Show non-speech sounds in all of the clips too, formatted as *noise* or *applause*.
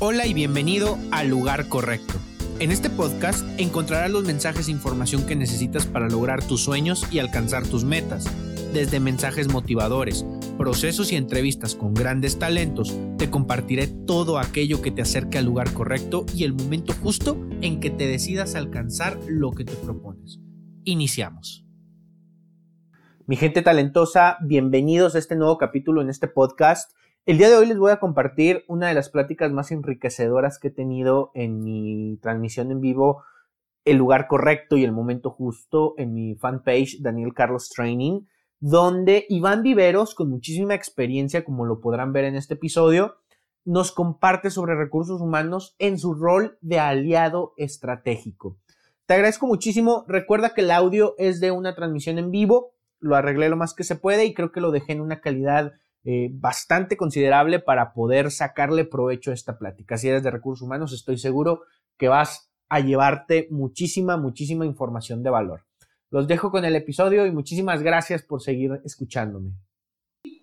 Hola y bienvenido al lugar correcto. En este podcast encontrarás los mensajes e información que necesitas para lograr tus sueños y alcanzar tus metas. Desde mensajes motivadores, procesos y entrevistas con grandes talentos, te compartiré todo aquello que te acerque al lugar correcto y el momento justo en que te decidas alcanzar lo que te propones. Iniciamos. Mi gente talentosa, bienvenidos a este nuevo capítulo en este podcast. El día de hoy les voy a compartir una de las pláticas más enriquecedoras que he tenido en mi transmisión en vivo, el lugar correcto y el momento justo en mi fanpage Daniel Carlos Training, donde Iván Viveros, con muchísima experiencia, como lo podrán ver en este episodio, nos comparte sobre recursos humanos en su rol de aliado estratégico. Te agradezco muchísimo. Recuerda que el audio es de una transmisión en vivo. Lo arreglé lo más que se puede y creo que lo dejé en una calidad eh, bastante considerable para poder sacarle provecho a esta plática. Si eres de recursos humanos, estoy seguro que vas a llevarte muchísima, muchísima información de valor. Los dejo con el episodio y muchísimas gracias por seguir escuchándome.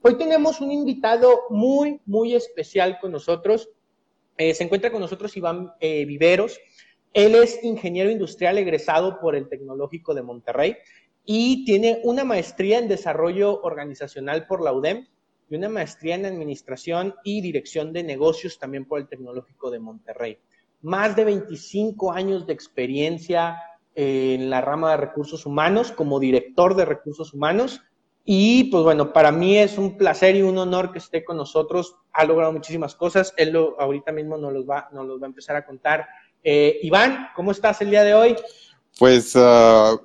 Hoy tenemos un invitado muy, muy especial con nosotros. Eh, se encuentra con nosotros Iván eh, Viveros. Él es ingeniero industrial egresado por el Tecnológico de Monterrey y tiene una maestría en desarrollo organizacional por la UDEM y una maestría en Administración y Dirección de Negocios también por el Tecnológico de Monterrey. Más de 25 años de experiencia en la rama de recursos humanos como director de recursos humanos. Y pues bueno, para mí es un placer y un honor que esté con nosotros. Ha logrado muchísimas cosas. Él lo, ahorita mismo nos los, va, nos los va a empezar a contar. Eh, Iván, ¿cómo estás el día de hoy? Pues uh,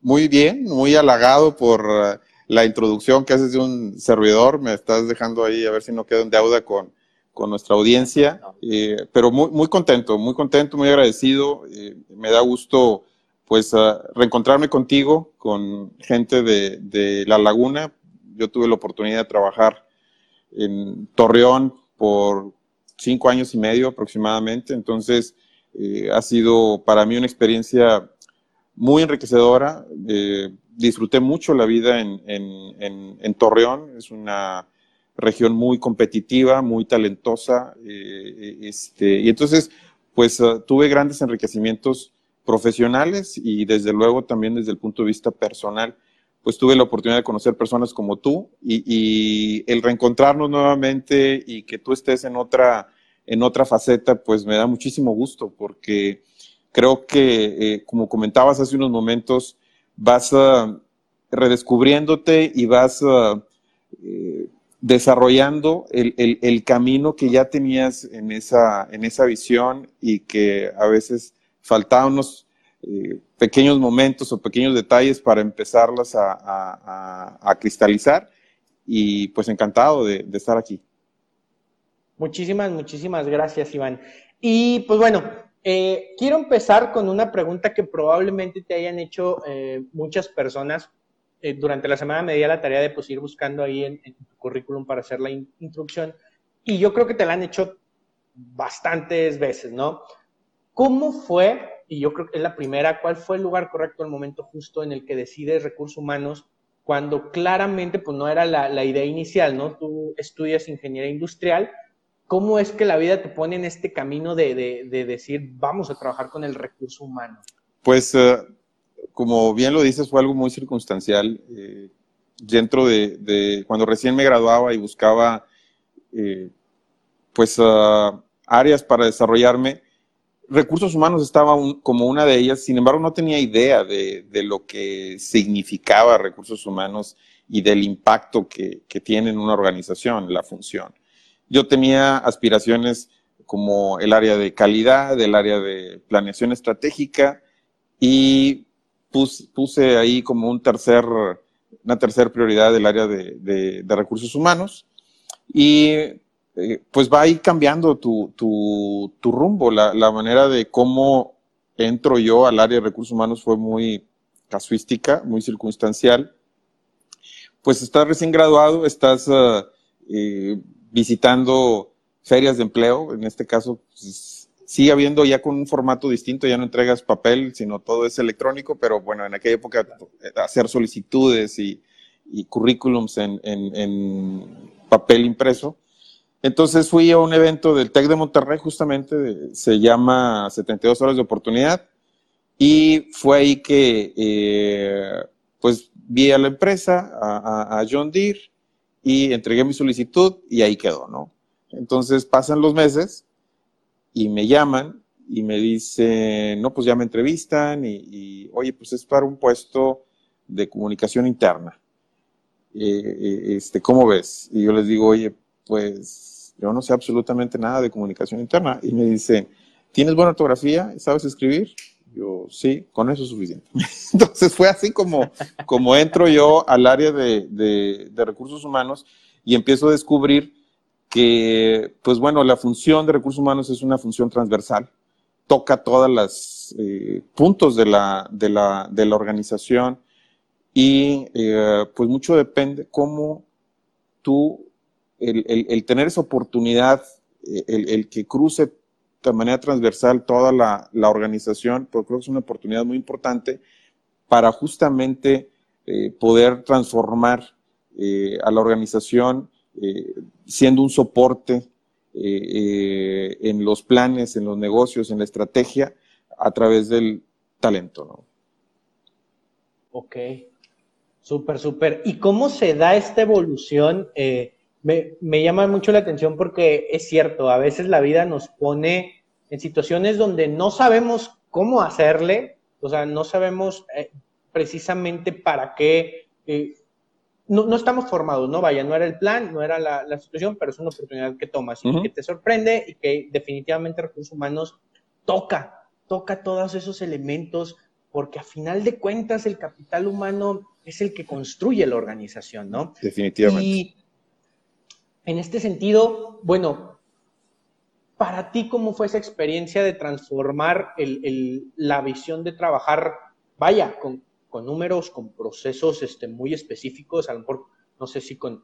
muy bien, muy halagado por la introducción que haces de un servidor, me estás dejando ahí a ver si no quedo en deuda con, con nuestra audiencia, eh, pero muy, muy contento, muy contento, muy agradecido, eh, me da gusto pues uh, reencontrarme contigo, con gente de, de, La Laguna, yo tuve la oportunidad de trabajar en Torreón por cinco años y medio aproximadamente, entonces eh, ha sido para mí una experiencia muy enriquecedora, eh, disfruté mucho la vida en, en, en, Torreón, es una región muy competitiva, muy talentosa, eh, este, y entonces, pues uh, tuve grandes enriquecimientos profesionales y desde luego también desde el punto de vista personal, pues tuve la oportunidad de conocer personas como tú y, y el reencontrarnos nuevamente y que tú estés en otra, en otra faceta, pues me da muchísimo gusto porque creo que, eh, como comentabas hace unos momentos, vas uh, redescubriéndote y vas uh, eh, desarrollando el, el, camino que ya tenías en esa, en esa visión y que a veces faltaban unos eh, pequeños momentos o pequeños detalles para empezarlas a, a, cristalizar. Y pues encantado de estar aquí. Muchísimas, muchísimas gracias, Iván. Y pues bueno, eh, quiero empezar con una pregunta que probablemente te hayan hecho eh, muchas personas. Eh, durante la semana me di la tarea de pues, ir buscando ahí en, en tu currículum para hacer la in introducción y yo creo que te la han hecho bastantes veces, ¿no? ¿Cómo fue, y yo creo que es la primera, cuál fue el lugar correcto, el momento justo en el que decides recursos humanos cuando claramente pues no era la, la idea inicial, ¿no? Tú estudias ingeniería industrial, ¿Cómo es que la vida te pone en este camino de, de, de decir, vamos a trabajar con el recurso humano? Pues, uh, como bien lo dices, fue algo muy circunstancial. Eh, dentro de, cuando recién me graduaba y buscaba, eh, pues, uh, áreas para desarrollarme, recursos humanos estaba como una de ellas, sin embargo no tenía idea de, de, lo que significaba recursos humanos y del impacto que, que tiene en una organización, la función. Yo tenía aspiraciones como el área de calidad, el área de planeación estratégica y puse, ahí como un tercer, una tercera prioridad del área de, recursos humanos y eh, pues va ahí cambiando tu, tu, tu rumbo, la, la, manera de cómo entro yo al área de recursos humanos fue muy casuística, muy circunstancial. Pues estás recién graduado, estás uh, eh, visitando ferias de empleo, en este caso pues, sigue habiendo ya con un formato distinto, ya no entregas papel, sino todo es electrónico, pero bueno, en aquella época eh, hacer solicitudes y, y currículums en, papel impreso. Entonces fui a un evento del TEC de Monterrey, justamente, se llama 72 horas de oportunidad, y fue ahí que, eh, pues, vi a la empresa, a, John Deere, y entregué mi solicitud y ahí quedó, ¿no? Entonces pasan los meses y me llaman y me dicen, no, pues ya me entrevistan y, y oye, pues es para un puesto de comunicación interna. Eh, eh, este, ¿Cómo ves? Y yo les digo, oye, pues yo no sé absolutamente nada de comunicación interna. Y me dice, ¿tienes buena ortografía? ¿Sabes escribir? Yo, sí, con eso es suficiente. *laughs* Entonces fue así como, como entro yo al área de, de, recursos humanos y empiezo a descubrir que, pues bueno, la función de recursos humanos es una función transversal, toca todos los eh, puntos de la, de, la, de la organización y eh, pues mucho depende cómo tú el, tener esa oportunidad, eh, el, que cruce de manera transversal toda la, organización, pues creo que es una oportunidad muy importante para justamente eh, poder transformar eh, a la organización siendo un soporte en los planes, en los negocios, en la estrategia, a través del talento. ¿no? Ok, súper, súper. ¿Y cómo se da esta evolución? me, llama mucho la atención porque es cierto, a veces la vida nos pone en situaciones donde no sabemos cómo hacerle, o sea, no sabemos eh, precisamente para qué, eh, no, estamos formados, ¿no? Vaya, no era el plan, no era la, situación, pero es una oportunidad que tomas y que te sorprende y que definitivamente recursos humanos toca, toca todos esos elementos, porque a final de cuentas el capital humano es el que construye la organización, ¿no? Definitivamente. En este sentido, bueno, para ti, ¿cómo fue esa experiencia de transformar la visión de trabajar, vaya, con, números, con procesos este, muy específicos, a lo mejor, no sé si con,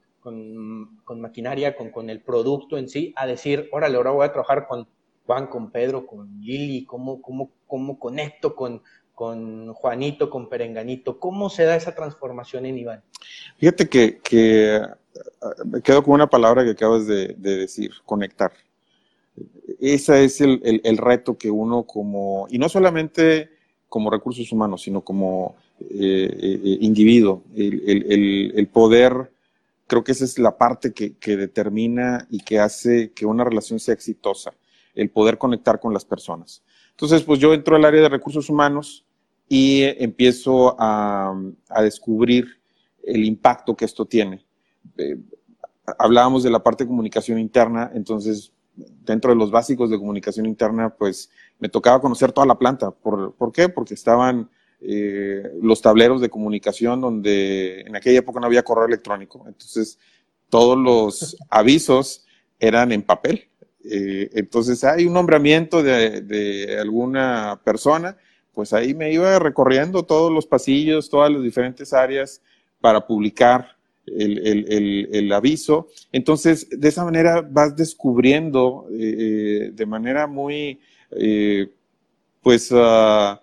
maquinaria, con, el producto en sí, a decir, órale, ahora voy a trabajar con Juan, con Pedro, con Lili, ¿cómo, conecto con, Juanito, con Perenganito? ¿Cómo se da esa transformación en Iván? Fíjate que, que me quedo con una palabra que acabas de, decir, conectar. Ese es el, reto que uno como, y no solamente como recursos humanos, sino como eh, eh, individuo, el, poder, creo que esa es la parte que, determina y que hace que una relación sea exitosa, el poder conectar con las personas. Entonces, pues yo entro al área de recursos humanos y empiezo a descubrir el impacto que esto tiene eh, hablábamos de la parte de comunicación interna, entonces dentro de los básicos de comunicación interna, pues me tocaba conocer toda la planta. ¿Por, ¿por qué? Porque estaban eh, los tableros de comunicación donde en aquella época no había correo electrónico, entonces todos los *laughs* avisos eran en papel. Eh, entonces hay un nombramiento de, alguna persona, pues ahí me iba recorriendo todos los pasillos, todas las diferentes áreas para publicar el, aviso. Entonces, de esa manera vas descubriendo eh, eh, de manera muy, eh, pues, uh,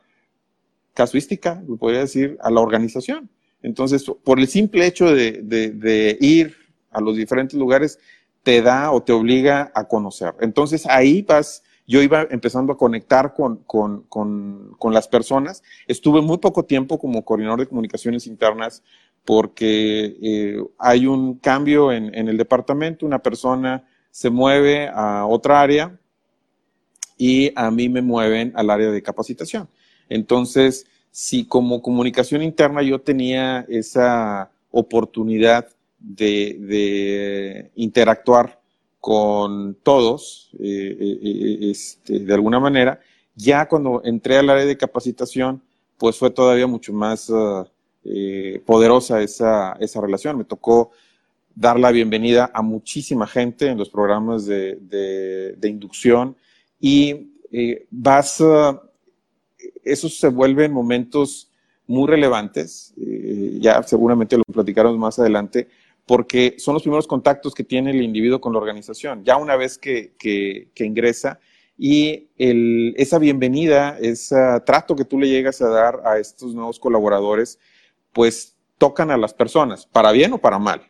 casuística, podría decir, a la organización. Entonces, por el simple hecho de, ir a los diferentes lugares, te da o te obliga a conocer. Entonces, ahí vas yo iba empezando a conectar con, con, con, con, las personas. Estuve muy poco tiempo como coordinador de comunicaciones internas porque eh, hay un cambio en, el departamento, una persona se mueve a otra área y a mí me mueven al área de capacitación. Entonces, si como comunicación interna yo tenía esa oportunidad de, interactuar con todos, eh, eh, este, de alguna manera, ya cuando entré al área de capacitación, pues fue todavía mucho más... Ah, eh, poderosa esa, esa relación. Me tocó dar la bienvenida a muchísima gente en los programas de, inducción y eh, vas, uh, esos se vuelven momentos muy relevantes, eh, ya seguramente lo platicaremos más adelante, porque son los primeros contactos que tiene el individuo con la organización, ya una vez que, que, que ingresa y el, esa bienvenida, ese trato que tú le llegas a dar a estos nuevos colaboradores, pues tocan a las personas, para bien o para mal.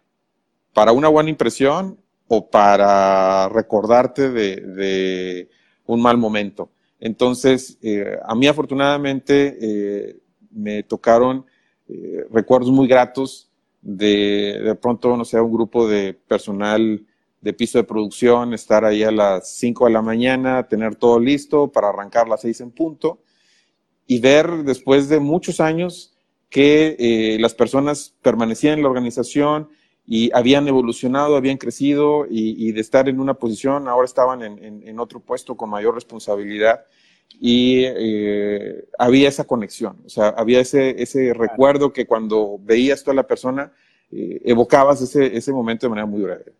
Para una buena impresión o para recordarte de, un mal momento. Entonces, eh, a mí afortunadamente eh, me tocaron eh, recuerdos muy gratos de de pronto, no sé, un grupo de personal de piso de producción, estar ahí a las 5 de la mañana, tener todo listo para arrancar las 6 en punto y ver después de muchos años que las personas permanecían en la organización, y habían evolucionado, habían crecido y, de estar en una posición, ahora estaban en, otro puesto con mayor responsabilidad y eh, había esa conexión, o sea, había ese, ese recuerdo que cuando veías toda la persona, eh, evocabas ese, ese momento de manera muy breve.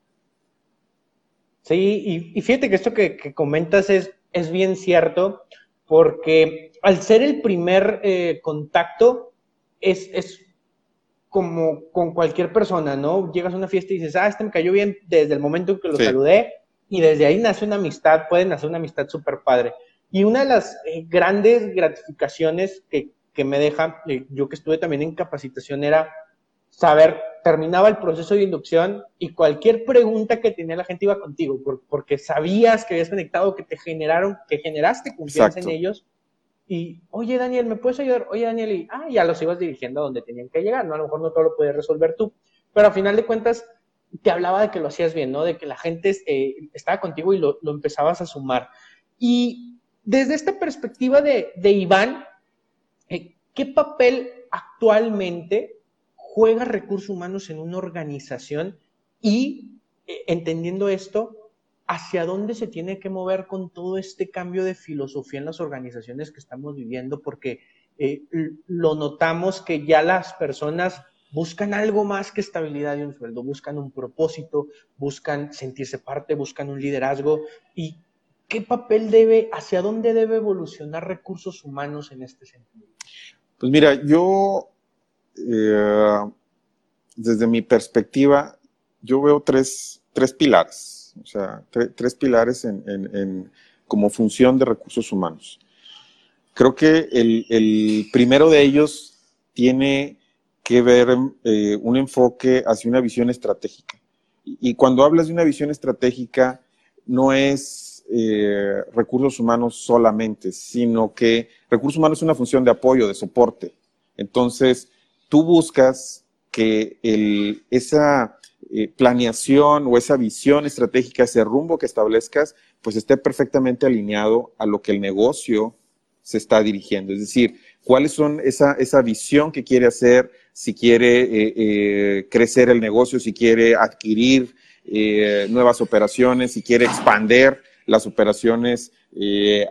Sí, y, fíjate que esto que, comentas es, es bien cierto, porque al ser el primer eh, contacto, es, es como con cualquier persona, ¿no? Llegas a una fiesta y dices, ah, este me cayó bien desde el momento en que lo saludé y desde ahí nace una amistad, pueden nacer una amistad súper padre. Y una de las eh, grandes gratificaciones que, que me deja, eh, yo que estuve también en capacitación, era saber, terminaba el proceso de inducción y cualquier pregunta que tenía la gente iba contigo, porque sabías que habías conectado, que te generaron, que generaste confianza en ellos y, oye Daniel, ¿me puedes ayudar? Oye Daniel, y ah, ya los ibas dirigiendo a donde tenían que llegar, ¿no? A lo mejor no todo lo podías resolver tú, pero a final de cuentas te hablaba de que lo hacías bien, ¿no? De que la gente eh, estaba contigo y lo, empezabas a sumar. Y desde esta perspectiva de, Iván, eh, ¿qué papel actualmente juega recursos humanos en una organización? Y eh, entendiendo esto, hacia dónde se tiene que mover con todo este cambio de filosofía en las organizaciones que estamos viviendo, porque eh, lo notamos que ya las personas buscan algo más que estabilidad y un sueldo, buscan un propósito, buscan sentirse parte, buscan un liderazgo y qué papel debe, hacia dónde debe evolucionar recursos humanos en este sentido. Pues mira, yo eh, desde mi perspectiva, yo veo tres, tres pilares o sea, tres pilares en, como función de recursos humanos. Creo que el, primero de ellos tiene que ver eh, un enfoque hacia una visión estratégica. Y, cuando hablas de una visión estratégica, no es eh, recursos humanos solamente, sino que recursos humanos es una función de apoyo, de soporte. Entonces, tú buscas que esa eh, planeación o esa visión estratégica, ese rumbo que establezcas, pues esté perfectamente alineado a lo que el negocio se está dirigiendo. Es decir, cuáles son esa, esa visión que quiere hacer, si quiere eh, eh, crecer el negocio, si quiere adquirir nuevas operaciones, si quiere expander las operaciones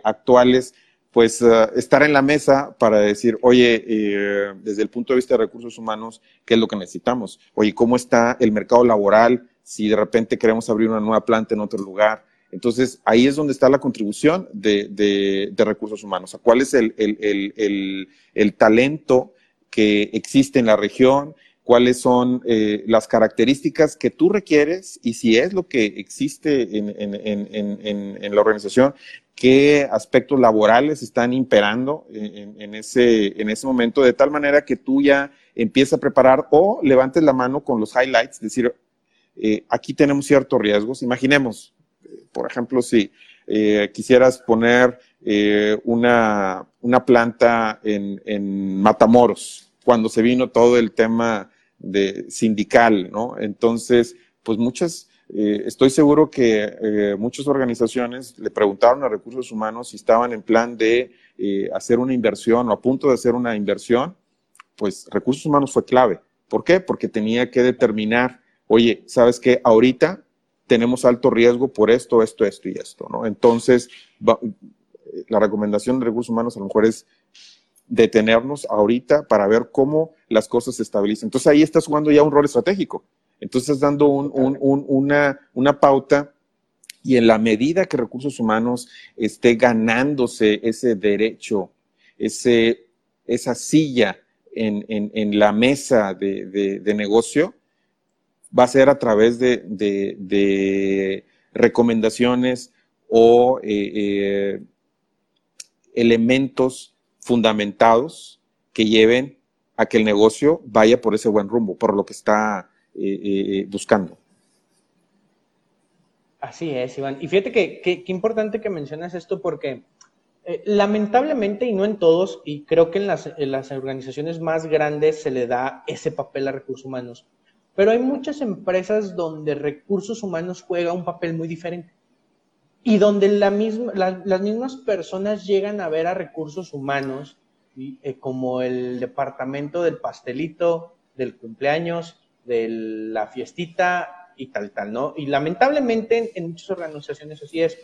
actuales pues eh, estar en la mesa para decir, oye, eh, desde el punto de vista de recursos humanos, ¿qué es lo que necesitamos? Oye, ¿cómo está el mercado laboral si de repente queremos abrir una nueva planta en otro lugar? Entonces, ahí es donde está la contribución de, de, recursos humanos. ¿Cuál es el, el, el, el, talento que existe en la región? Cuáles son eh, las características que tú requieres y si es lo que existe en, en, en, la organización, qué aspectos laborales están imperando en, ese, en ese momento, de tal manera que tú ya empiezas a preparar o levantes la mano con los highlights, decir, eh, aquí tenemos ciertos riesgos. Imaginemos, por ejemplo, si eh, quisieras poner eh, una, una, planta en, Matamoros, cuando se vino todo el tema de sindical, ¿no? Entonces, pues muchas eh, estoy seguro que eh, muchas organizaciones le preguntaron a recursos humanos si estaban en plan de eh, hacer una inversión o a punto de hacer una inversión. Pues recursos humanos fue clave. ¿Por qué? Porque tenía que determinar, oye, ¿sabes qué? Ahorita tenemos alto riesgo por esto, esto, esto y esto, ¿no? Entonces, la recomendación de recursos humanos a lo mejor es detenernos ahorita para ver cómo las cosas se estabilizan. Entonces ahí estás jugando ya un rol estratégico. Entonces, dando una, pauta y en la medida que recursos humanos esté ganándose ese derecho, ese, esa silla en, la mesa de, negocio, va a ser a través de, recomendaciones o eh, eh, elementos fundamentados que lleven a que el negocio vaya por ese buen rumbo, por lo que está eh, eh, buscando. Así es, Iván. Y fíjate que importante que mencionas esto porque eh, lamentablemente, y no en todos, y creo que en las, en las organizaciones más grandes se le da ese papel a recursos humanos, pero hay muchas empresas donde recursos humanos juega un papel muy diferente y donde la misma, las mismas personas llegan a ver a recursos humanos eh, como el departamento del pastelito, del cumpleaños, de la fiestita y tal, tal, ¿no? Y lamentablemente en muchas organizaciones así es,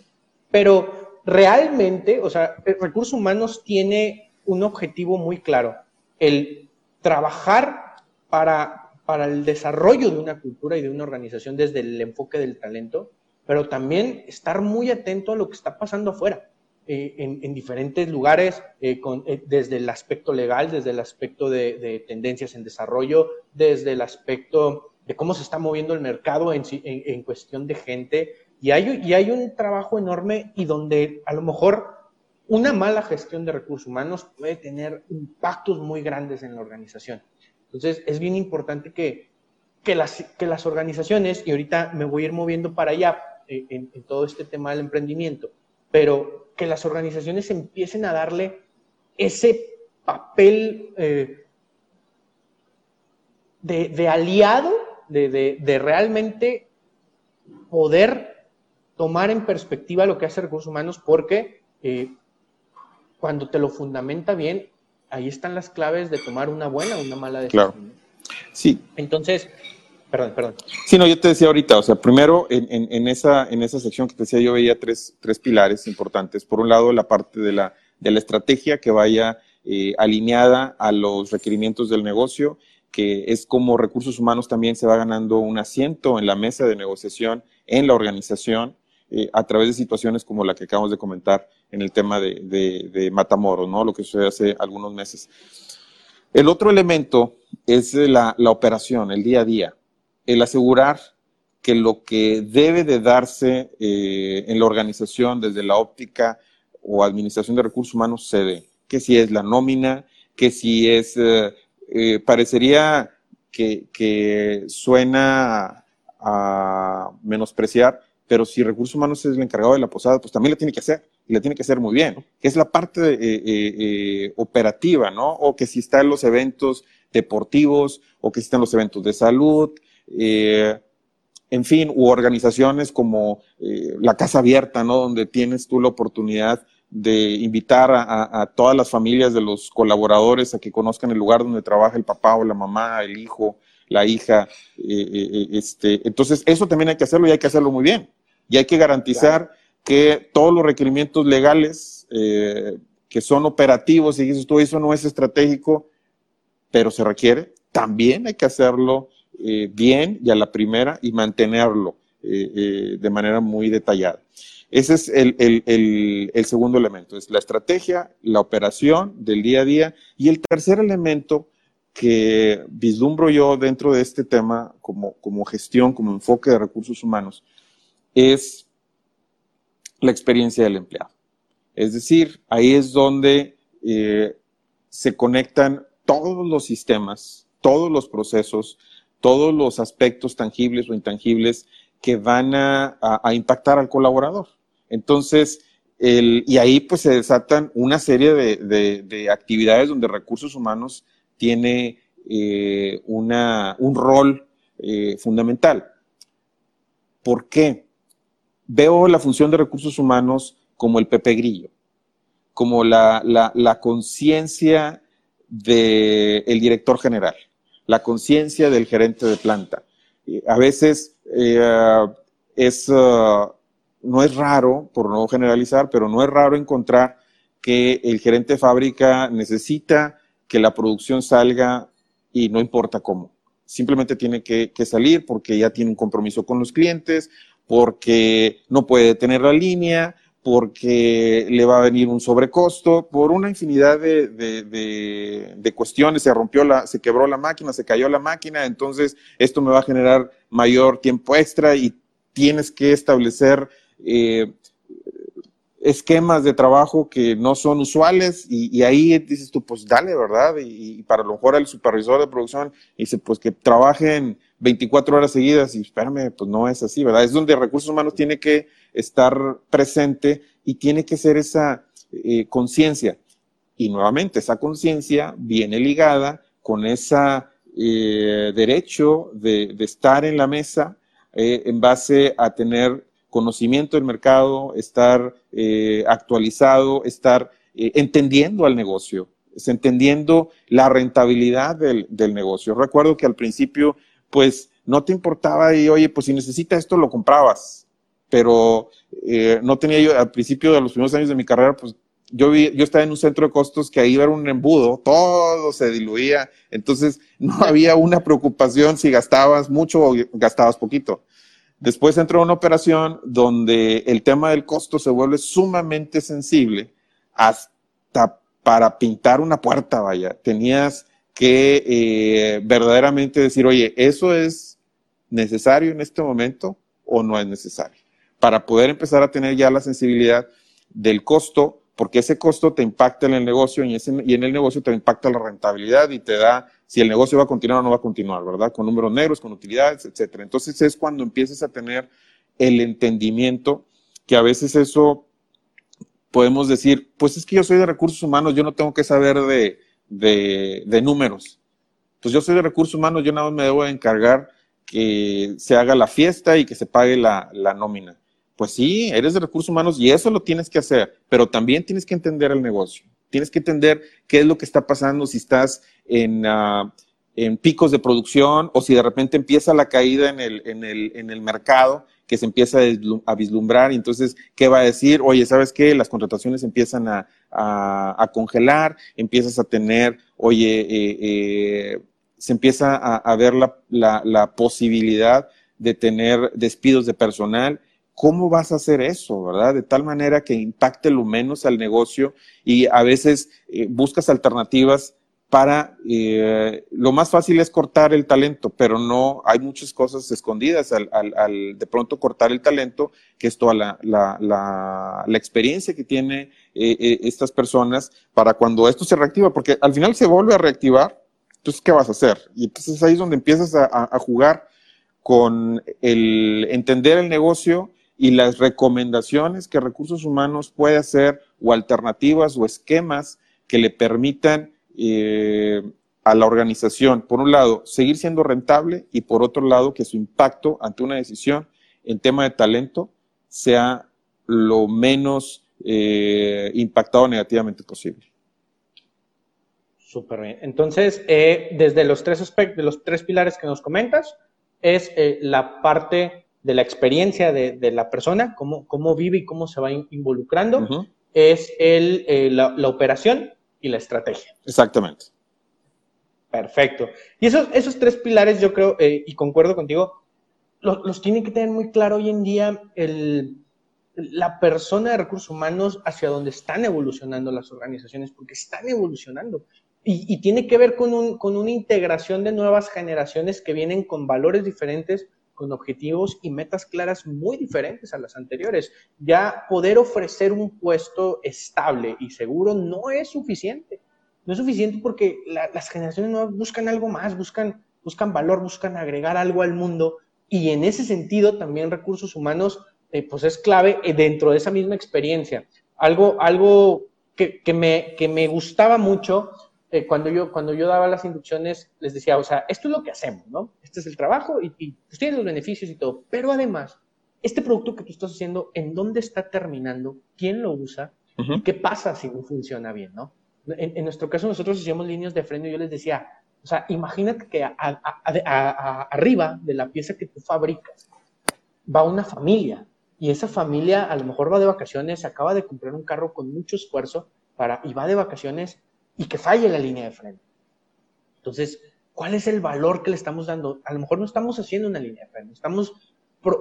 pero realmente, o sea, recursos humanos tiene un objetivo muy claro, el trabajar para, para el desarrollo de una cultura y de una organización desde el enfoque del talento, pero también estar muy atento a lo que está pasando afuera. Eh, en, diferentes lugares, eh, eh, desde el aspecto legal, desde el aspecto de, tendencias en desarrollo, desde el aspecto de cómo se está moviendo el mercado en, en cuestión de gente, y hay, y hay un trabajo enorme y donde a lo mejor una mala gestión de recursos humanos puede tener impactos muy grandes en la organización. Entonces, es bien importante que, que, las, que las organizaciones, y ahorita me voy a ir moviendo para allá eh, en, todo este tema del emprendimiento, pero que las organizaciones empiecen a darle ese papel eh, de, de, aliado, de, de, de realmente poder tomar en perspectiva lo que hace recursos humanos porque eh, cuando te lo fundamenta bien, ahí están las claves de tomar una buena o una mala decisión. Claro. Sí. Entonces, perdón, perdón. Sí, no, yo te decía ahorita, o sea, primero en, esa, en esa sección que te decía yo veía tres, tres pilares importantes. Por un lado, la parte de la, de la estrategia que vaya eh, alineada a los requerimientos del negocio, que es como recursos humanos también se va ganando un asiento en la mesa de negociación en la organización eh, a través de situaciones como la que acabamos de comentar en el tema de, de, Matamoros, ¿no? Lo que sucedió hace algunos meses. El otro elemento es la, la operación, el día a día, el asegurar que lo que debe de darse eh, en la organización desde la óptica o administración de recursos humanos se dé. Que si es la nómina, que si es, eh, parecería que, suena a menospreciar, pero si recursos humanos es el encargado de la posada, pues también la tiene que hacer, y la tiene que hacer muy bien, que es la parte eh, eh, eh, operativa, ¿no? O que si está en los eventos deportivos, o que si está en los eventos de salud, en fin, u organizaciones como la Casa Abierta, ¿no? Donde tienes tú la oportunidad de invitar a, a, todas las familias de los colaboradores a que conozcan el lugar donde trabaja el papá o la mamá, el hijo, la hija. este, entonces, eso también hay que hacerlo y hay que hacerlo muy bien y hay que garantizar que todos los requerimientos legales eh, que son operativos, y dices tú, eso no es estratégico, pero se requiere, también hay que hacerlo eh, bien y a la primera y mantenerlo eh, de manera muy detallada. Ese es el, el, el, segundo elemento, es la estrategia, la operación del día a día. Y el tercer elemento que vislumbro yo dentro de este tema como, como gestión, como enfoque de recursos humanos, es la experiencia del empleado. Es decir, ahí es donde eh, se conectan todos los sistemas, todos los procesos, todos los aspectos tangibles o intangibles que van a, impactar al colaborador. Entonces, y ahí pues se desatan una serie de, actividades donde recursos humanos tiene eh, una, un rol eh, fundamental. ¿Por qué? veo la función de recursos humanos como el Pepe Grillo, como la, la, conciencia del director general, la conciencia del gerente de planta. A veces eh, es, uh, no es raro, por no generalizar, pero no es raro encontrar que el gerente de fábrica necesita que la producción salga y no importa cómo. Simplemente tiene que, que salir porque ya tiene un compromiso con los clientes porque no puede tener la línea, porque le va a venir un sobrecosto, por una infinidad de, de, de, cuestiones, se rompió la, se quebró la máquina, se cayó la máquina, entonces esto me va a generar mayor tiempo extra y tienes que establecer eh, esquemas de trabajo que no son usuales y, ahí dices tú, pues dale, ¿verdad? Y, para lo mejor el supervisor de producción dice, pues que trabajen 24 horas seguidas y espérame, pues no es así, ¿verdad? Es donde recursos humanos tiene que estar presente y tiene que ser esa eh, conciencia. Y nuevamente, esa conciencia viene ligada con ese eh, derecho de, estar en la mesa eh, en base a tener conocimiento del mercado, estar actualizado, estar entendiendo al negocio, entendiendo la rentabilidad del, negocio. Recuerdo que al principio, pues, no te importaba y, oye, pues si necesita esto, lo comprabas. Pero eh, no tenía yo, al principio de los primeros años de mi carrera, pues yo, vi, yo estaba en un centro de costos que ahí era un embudo, todo se diluía, entonces *laughs* no había una preocupación si gastabas mucho o gastabas poquito. Después entró una operación donde el tema del costo se vuelve sumamente sensible hasta para pintar una puerta, vaya. Tenías que eh, verdaderamente decir, oye, ¿eso es necesario en este momento o no es necesario? Para poder empezar a tener ya la sensibilidad del costo porque ese costo te impacta en el negocio y, en el negocio te impacta la rentabilidad y te da si el negocio va a continuar o no va a continuar, ¿verdad? Con números negros, con utilidades, etcétera. Entonces es cuando empiezas a tener el entendimiento que a veces eso podemos decir, pues es que yo soy de recursos humanos, yo no tengo que saber de, números. Pues yo soy de recursos humanos, yo nada más me debo de encargar que se haga la fiesta y que se pague la nómina. Pues sí, eres de recursos humanos y eso lo tienes que hacer, pero también tienes que entender el negocio. Tienes que entender qué es lo que está pasando si estás en, ah, en picos de producción o si de repente empieza la caída en el, en el, en el mercado que se empieza a vislumbrar y entonces, ¿qué va a decir? Oye, ¿sabes qué? Las contrataciones empiezan a, a, congelar, empiezas a tener, oye, eh, eh, se empieza a, a ver la, la posibilidad de tener despidos de personal ¿cómo vas a hacer eso, verdad? De tal manera que impacte lo menos al negocio y a veces eh, buscas alternativas para, eh, lo más fácil es cortar el talento, pero no, hay muchas cosas escondidas al, de pronto cortar el talento, que es toda la, la, la, experiencia que tiene eh, estas personas para cuando esto se reactiva, porque al final se vuelve a reactivar, entonces, ¿qué vas a hacer? Y entonces ahí es donde empiezas a jugar con el entender el negocio, y las recomendaciones que recursos humanos puede hacer o alternativas o esquemas que le permitan eh, a la organización, por un lado, seguir siendo rentable y por otro lado, que su impacto ante una decisión en tema de talento sea lo menos eh, impactado negativamente posible. Súper bien. Entonces, eh, desde los tres aspectos, los tres pilares que nos comentas, es la parte de la experiencia de, la persona, cómo, cómo, vive y cómo se va involucrando, es el, eh, la, operación y la estrategia. Exactamente. Perfecto. Y esos, esos tres pilares, yo creo, eh, y concuerdo contigo, los, los tiene que tener muy claro hoy en día el, la persona de recursos humanos hacia donde están evolucionando las organizaciones, porque están evolucionando. Y, y tiene que ver con, un, con una integración de nuevas generaciones que vienen con valores diferentes, con objetivos y metas claras muy diferentes a las anteriores. Ya poder ofrecer un puesto estable y seguro no es suficiente. No es suficiente porque las generaciones nuevas buscan algo más, buscan, buscan valor, buscan agregar algo al mundo y en ese sentido también recursos humanos eh, pues es clave eh, dentro de esa misma experiencia. Algo, algo que, que, me, que me gustaba mucho eh, cuando, yo, cuando yo daba las inducciones, les decía, o sea, esto es lo que hacemos, ¿no? Este es el trabajo y, y pues tienes los beneficios y todo, pero además, este producto que tú estás haciendo, ¿en dónde está terminando? ¿Quién lo usa? ¿Y qué pasa si no funciona bien, no? En, en, nuestro caso, nosotros hacíamos líneas de freno y yo les decía, o sea, imagínate que a, a, arriba de la pieza que tú fabricas va una familia y esa familia a lo mejor va de vacaciones, acaba de comprar un carro con mucho esfuerzo para, y va de vacaciones y que falle la línea de freno. Entonces, ¿cuál es el valor que le estamos dando? A lo mejor no estamos haciendo una línea de freno, estamos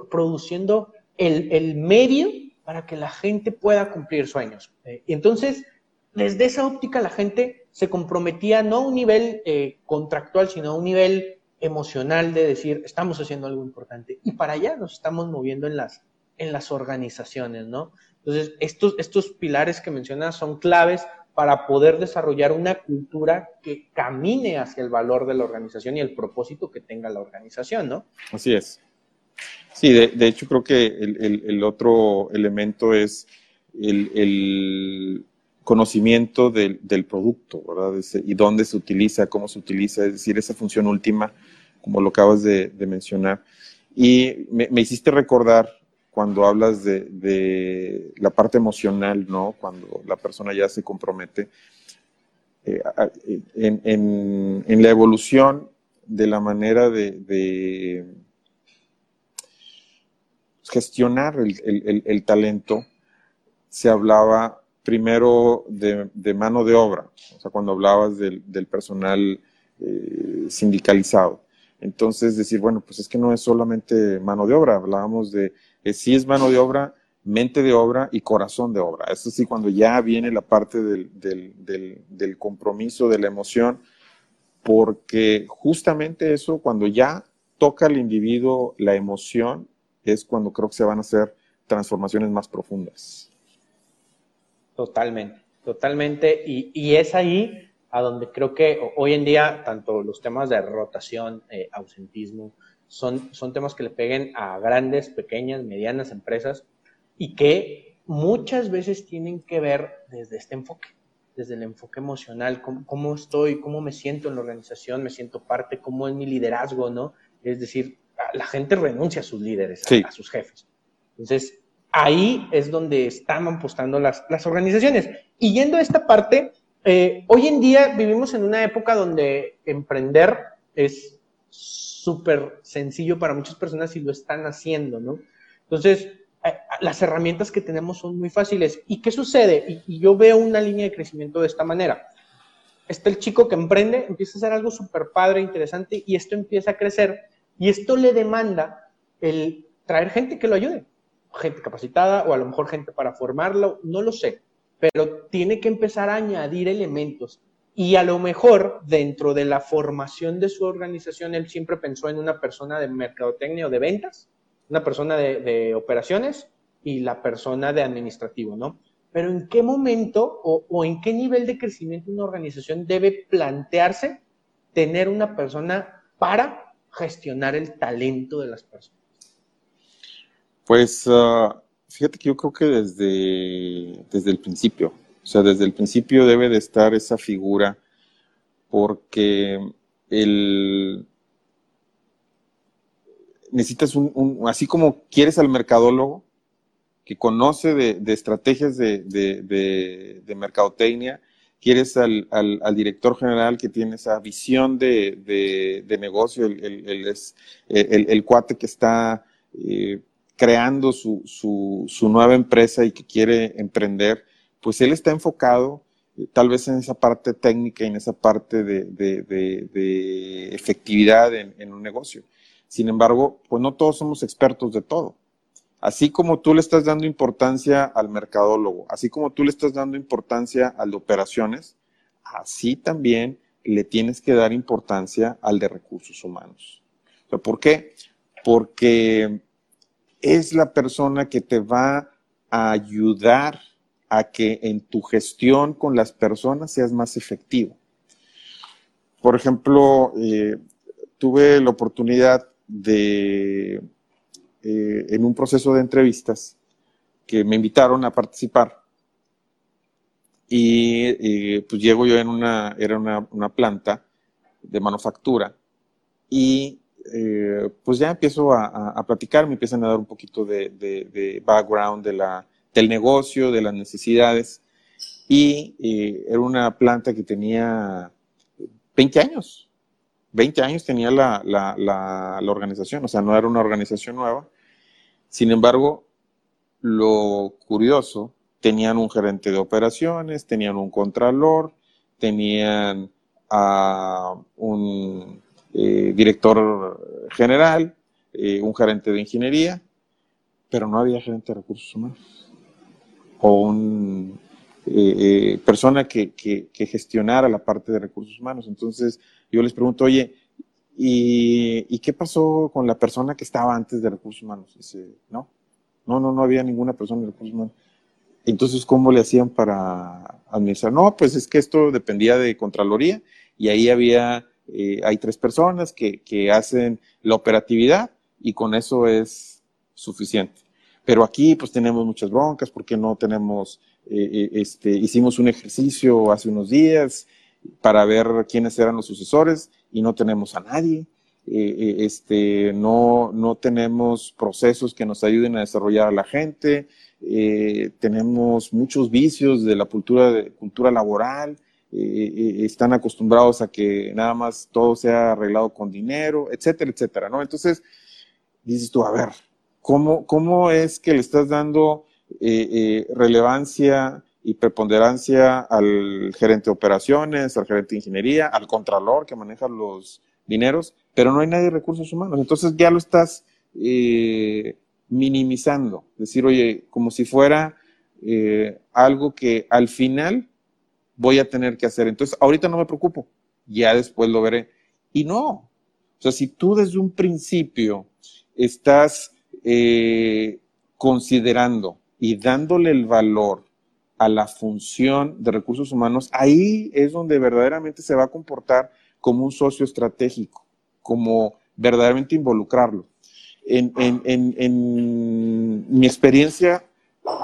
produciendo el, medio para que la gente pueda cumplir sueños. Eh, y entonces, desde esa óptica, la gente se comprometía no a un nivel eh, contractual, sino a un nivel emocional de decir, estamos haciendo algo importante. Y para allá nos estamos moviendo en las, en las organizaciones, ¿no? Entonces, estos, estos pilares que mencionas son claves para poder desarrollar una cultura que camine hacia el valor de la organización y el propósito que tenga la organización, ¿no? Así es. Sí, de, hecho creo que el, otro elemento es el, conocimiento del, producto, ¿verdad? y dónde se utiliza, cómo se utiliza, es decir, esa función última, como lo acabas de, mencionar. Y me, hiciste recordar cuando hablas de, la parte emocional, ¿no? Cuando la persona ya se compromete. Eh, en, la evolución de la manera de, gestionar el, talento, se hablaba primero de, mano de obra, o sea, cuando hablabas del, personal eh, sindicalizado. Entonces, decir, bueno, pues es que no es solamente mano de obra, hablábamos de que sí es mano de obra, mente de obra y corazón de obra. Eso sí, cuando ya viene la parte del, del, compromiso, de la emoción, porque justamente eso, cuando ya toca al individuo la emoción, es cuando creo que se van a hacer transformaciones más profundas. Totalmente, totalmente. Y, y es ahí a donde creo que hoy en día, tanto los temas de rotación, eh, ausentismo, son, son temas que le peguen a grandes, pequeñas, medianas empresas y que muchas veces tienen que ver desde este enfoque, desde el enfoque emocional, cómo, estoy, cómo me siento en la organización, me siento parte, cómo es mi liderazgo, ¿no? Es decir, la gente renuncia a sus líderes, a, sus jefes. Entonces, ahí es donde están apostando las, las organizaciones. Y yendo a esta parte, eh, hoy en día vivimos en una época donde emprender es súper sencillo para muchas personas y lo están haciendo, ¿no? Entonces, eh, las herramientas que tenemos son muy fáciles. ¿Y qué sucede? Y, yo veo una línea de crecimiento de esta manera. Está el chico que emprende, empieza a hacer algo súper padre, interesante, y esto empieza a crecer. Y esto le demanda el traer gente que lo ayude, gente capacitada o a lo mejor gente para formarlo, no lo sé, pero tiene que empezar a añadir elementos y a lo mejor dentro de la formación de su organización, él siempre pensó en una persona de mercadotecnia o de ventas, una persona de, operaciones y la persona de administrativo, ¿no? Pero ¿en qué momento o, o, en qué nivel de crecimiento una organización debe plantearse tener una persona para gestionar el talento de las personas? Pues uh, fíjate que yo creo que desde, desde el principio, o sea, desde el principio debe de estar esa figura porque el, necesitas un, así como quieres al mercadólogo, que conoce de, estrategias de, mercadotecnia, quieres al, director general que tiene esa visión de, negocio, el, cuate que está eh, creando su, su, nueva empresa y que quiere emprender, pues él está enfocado eh, tal vez en esa parte técnica y en esa parte de, efectividad en, un negocio. Sin embargo, pues no todos somos expertos de todo. Así como tú le estás dando importancia al mercadólogo, así como tú le estás dando importancia al de operaciones, así también le tienes que dar importancia al de recursos humanos. ¿Por qué? Porque es la persona que te va a ayudar a que en tu gestión con las personas seas más efectivo. Por ejemplo, eh, tuve la oportunidad de, eh, en un proceso de entrevistas, que me invitaron a participar. Y pues llego yo en una, era una, una planta de manufactura y eh, pues ya empiezo a, platicar, me empiezan a dar un poquito de, background de la, del negocio, de las necesidades. Y eh, era una planta que tenía 20 años. 20 años tenía la, la, organización, o sea, no era una organización nueva. Sin embargo, lo curioso, tenían un gerente de operaciones, tenían un contralor, tenían a un eh, director general, eh, un gerente de ingeniería, pero no había gerente de recursos humanos o una eh, persona que, gestionara la parte de recursos humanos. Entonces yo les pregunto, oye, ¿y, qué pasó con la persona que estaba antes de recursos humanos? Dice, no, No, no, no había ninguna persona de recursos humanos. Entonces, ¿cómo le hacían para administrar? No, pues es que esto dependía de Contraloría y ahí había, eh, hay tres personas que, que hacen la operatividad y con eso es suficiente. Pero aquí pues tenemos muchas broncas porque no tenemos, eh, eh, este, hicimos un ejercicio hace unos días para ver quiénes eran los sucesores y no tenemos a nadie. Eh, este, no, no tenemos procesos que nos ayuden a desarrollar a la gente, tenemos muchos vicios de la cultura, de, cultura laboral, están acostumbrados a que nada más todo sea arreglado con dinero, etcétera, etcétera, ¿no? Entonces, dices tú, a ver, ¿cómo, cómo es que le estás dando eh, eh, relevancia y preponderancia al gerente de operaciones, al gerente de ingeniería, al contralor que maneja los dineros, pero no hay nadie de recursos humanos. Entonces ya lo estás eh, minimizando. Decir, oye, como si fuera algo que al final voy a tener que hacer. Entonces, ahorita no me preocupo, ya después lo veré. Y no. O sea, si tú desde un principio estás eh, considerando y dándole el valor a la función de recursos humanos, ahí es donde verdaderamente se va a comportar como un socio estratégico, como verdaderamente involucrarlo. En, mi experiencia,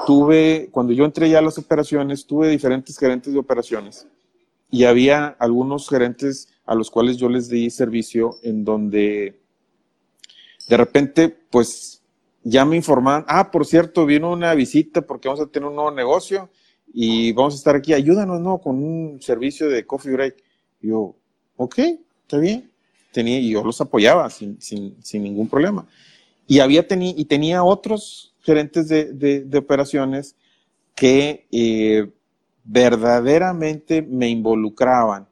tuve, cuando yo entré ya a las operaciones, tuve diferentes gerentes de operaciones y había algunos gerentes a los cuales yo les di servicio en donde de repente, pues ya me informaron, ah, por cierto, vino una visita porque vamos a tener un nuevo negocio y vamos a estar aquí, ayúdanos, ¿no? Con un servicio de coffee break. Yo, ok, está bien. Tenía, y yo los apoyaba sin, sin, sin ningún problema. Y había teni, y tenía otros gerentes de, de, operaciones que eh, verdaderamente me involucraban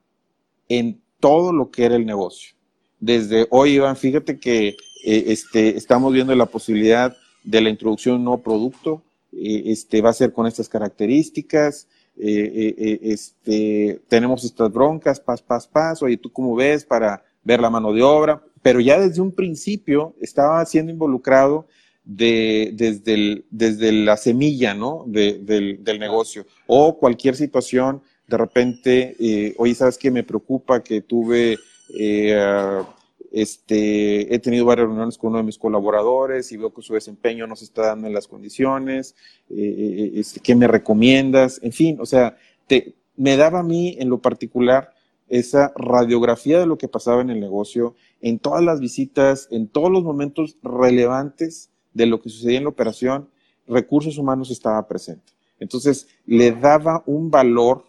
en todo lo que era el negocio. Desde, hoy, Iván, fíjate que eh, este, estamos viendo la posibilidad de la introducción de un nuevo producto, eh, este, va a ser con estas características, eh, este, tenemos estas broncas, pas, pas, pas, oye, ¿tú cómo ves para ver la mano de obra? Pero ya desde un principio estaba siendo involucrado de, desde, desde la semilla, ¿no? del, del, negocio. O cualquier situación, de repente, oye, ¿sabes qué? Me preocupa que tuve este, he tenido varias reuniones con uno de mis colaboradores y veo que su desempeño no se está dando en las condiciones, eh, eh, este, ¿qué me recomiendas? En fin, o sea, me daba a mí en lo particular esa radiografía de lo que pasaba en el negocio, en todas las visitas, en todos los momentos relevantes de lo que sucedía en la operación, recursos humanos estaba presente. Entonces, le daba un valor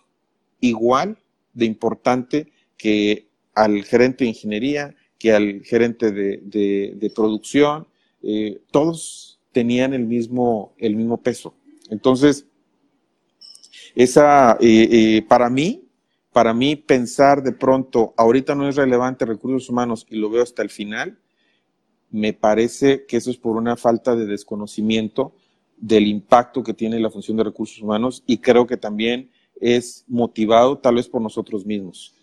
igual de importante que al gerente de ingeniería, que al gerente de, producción, eh, todos tenían el mismo, el mismo peso. Entonces, esa, eh, eh, para mí, para mí pensar de pronto, ahorita no es relevante recursos humanos y lo veo hasta el final, me parece que eso es por una falta de desconocimiento del impacto que tiene la función de recursos humanos y creo que también es motivado tal vez por nosotros mismos,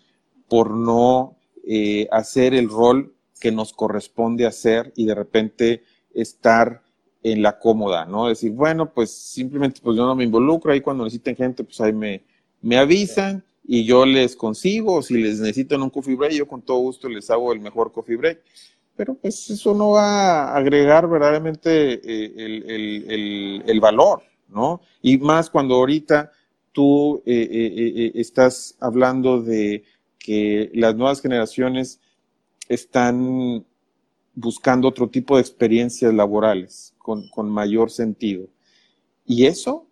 por no eh, hacer el rol que nos corresponde hacer y de repente estar en la cómoda, ¿no? Decir, bueno, pues simplemente pues yo no me involucro, ahí cuando necesiten gente, pues ahí me, me avisan y yo les consigo, si les necesitan un coffee break, yo con todo gusto les hago el mejor coffee break. Pero pues eso no va a agregar verdaderamente eh, el, el, valor, ¿no? Y más cuando ahorita tú eh, estás hablando de que las nuevas generaciones están buscando otro tipo de experiencias laborales con, con, mayor sentido. Y eso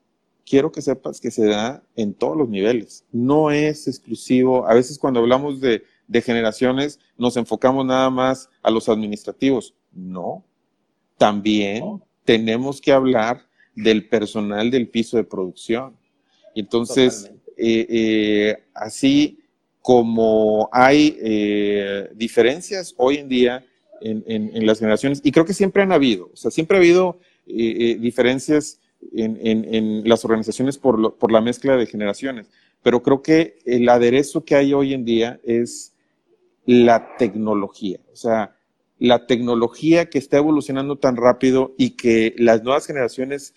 quiero que sepas que se da en todos los niveles. No es exclusivo. A veces cuando hablamos de, de generaciones nos enfocamos nada más a los administrativos. No. También tenemos que hablar del personal del piso de producción. Y entonces, eh, eh, así como hay eh, diferencias hoy en día en, las generaciones, y creo que siempre han habido, o sea, siempre ha habido eh, eh, diferencias en, las organizaciones por, por la mezcla de generaciones, pero creo que el aderezo que hay hoy en día es la tecnología, o sea, la tecnología que está evolucionando tan rápido y que las nuevas generaciones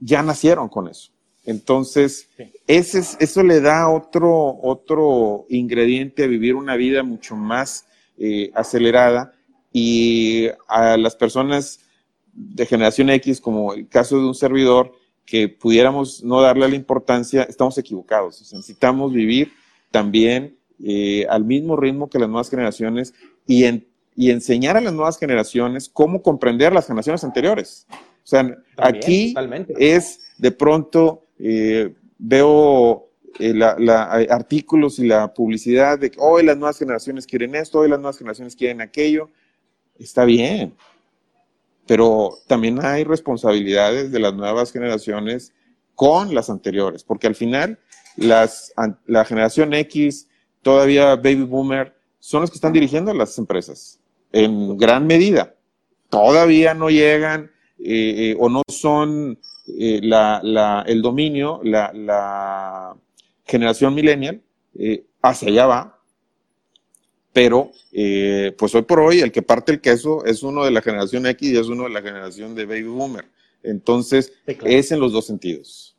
ya nacieron con eso. Entonces, ese eso le da otro, otro ingrediente a vivir una vida mucho más eh, acelerada y a las personas de generación X, como el caso de un servidor, que pudiéramos no darle la importancia, estamos equivocados. necesitamos vivir también eh, al mismo ritmo que las nuevas generaciones y, y enseñar a las nuevas generaciones cómo comprender las generaciones anteriores. O sea, aquí es de pronto eh, veo eh, artículos y la publicidad de que hoy las nuevas generaciones quieren esto, hoy las nuevas generaciones quieren aquello. Está bien, pero también hay responsabilidades de las nuevas generaciones con las anteriores, porque al final las, la generación X, todavía baby boomer, son los que están dirigiendo las empresas en gran medida. Todavía no llegan eh, o no son eh, la, el dominio, la, la generación millennial, eh, hacia allá va, pero pues hoy por hoy el que parte el queso es uno de la generación X y es uno de la generación de baby boomer. Entonces, es en los dos sentidos.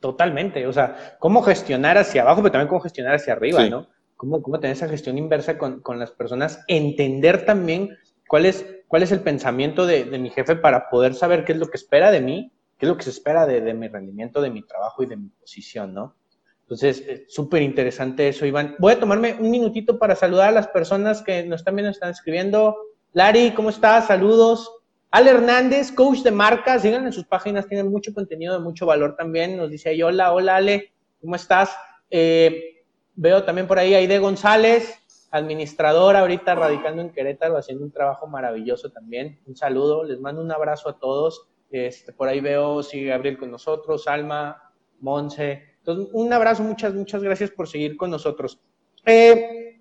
Totalmente, o sea, cómo gestionar hacia abajo, pero también cómo gestionar hacia arriba, ¿no? Cómo, cómo tener esa gestión inversa con, con las personas, entender también cuál es, cuál es el pensamiento de, mi jefe para poder saber qué es lo que espera de mí, qué es lo que se espera de, mi rendimiento, de mi trabajo y de mi posición, ¿no? Entonces, súper interesante eso, Iván. Voy a tomarme un minutito para saludar a las personas que nos también nos están escribiendo. Lari, ¿cómo estás? Saludos. Al Hernández, coach de marcas, sigan en sus páginas, tienen mucho contenido de mucho valor también. Nos dice ahí, hola, hola Ale, ¿cómo estás? Eh, veo también por ahí a Aide González, administrador ahorita radicando en Querétaro, haciendo un trabajo maravilloso también. Un saludo, les mando un abrazo a todos. Este, por ahí veo, sigue Gabriel con nosotros, Alma, Monse. Entonces, un abrazo, muchas, muchas gracias por seguir con nosotros. Eh,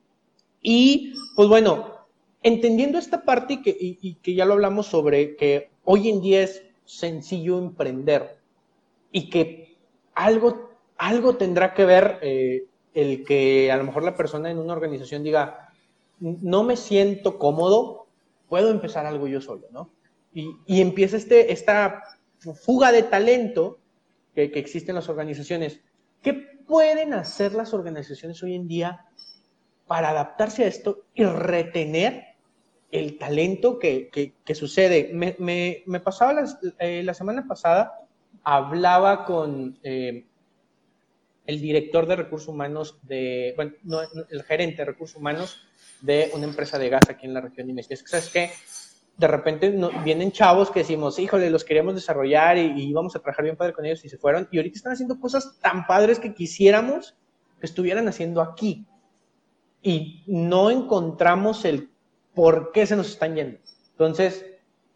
y pues bueno, entendiendo esta parte y que, y que ya lo hablamos sobre que hoy en día es sencillo emprender y que algo, algo tendrá que ver eh, el que a lo mejor la persona en una organización diga, no me siento cómodo, puedo empezar algo yo solo, ¿no? Y, y empieza este, esta fuga de talento que, que existe en las organizaciones. ¿Qué pueden hacer las organizaciones hoy en día para adaptarse a esto y retener el talento que, que, sucede? Me, me, pasaba eh, la semana pasada, hablaba con eh, el director de recursos humanos de, bueno, no, el gerente de recursos humanos de una empresa de gas aquí en la región y me decía, ¿sabes qué? De repente vienen chavos que decimos, híjole, los queríamos desarrollar y, y vamos a trabajar bien padre con ellos y se fueron. Y ahorita están haciendo cosas tan padres que quisiéramos que estuvieran haciendo aquí. Y no encontramos el por qué se nos están yendo. Entonces,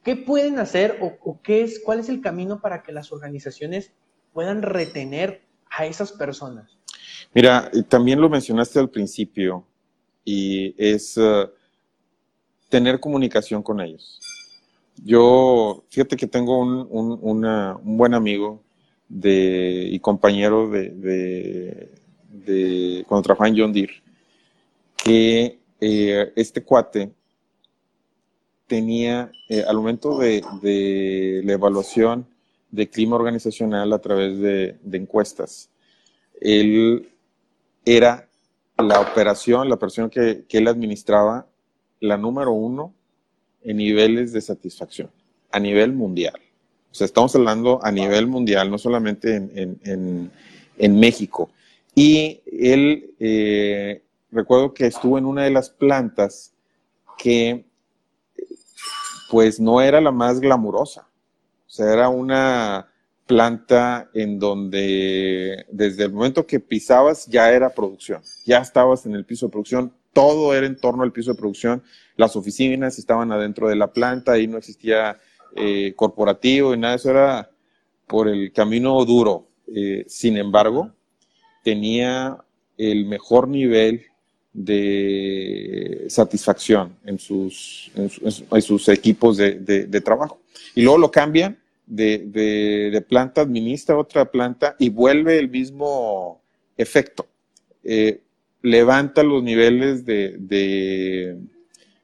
¿qué pueden hacer o, o qué es, cuál es el camino para que las organizaciones puedan retener a esas personas? Mira, también lo mencionaste al principio y es eh, tener comunicación con ellos. Yo, fíjate que tengo un, un, buen amigo de, y compañero de, de, cuando trabajaba en John Deere, que eh, este cuate tenía, eh, al momento de, de la evaluación, de clima organizacional a través de, encuestas. Él era la operación, la operación que, él administraba, la número uno en niveles de satisfacción, a nivel mundial. O sea, estamos hablando a nivel mundial, no solamente en, México. Y él, eh, recuerdo que estuvo en una de las plantas que, pues, no era la más glamurosa. O sea, era una planta en donde desde el momento que pisabas ya era producción, ya estabas en el piso de producción, todo era en torno al piso de producción, las oficinas estaban adentro de la planta, ahí no existía eh, corporativo y nada, eso era por el camino duro. Eh, sin embargo, tenía el mejor nivel de satisfacción en sus, equipos de, trabajo. Y luego lo cambian de, planta administra otra planta y vuelve el mismo efecto. Eh, levanta los niveles de,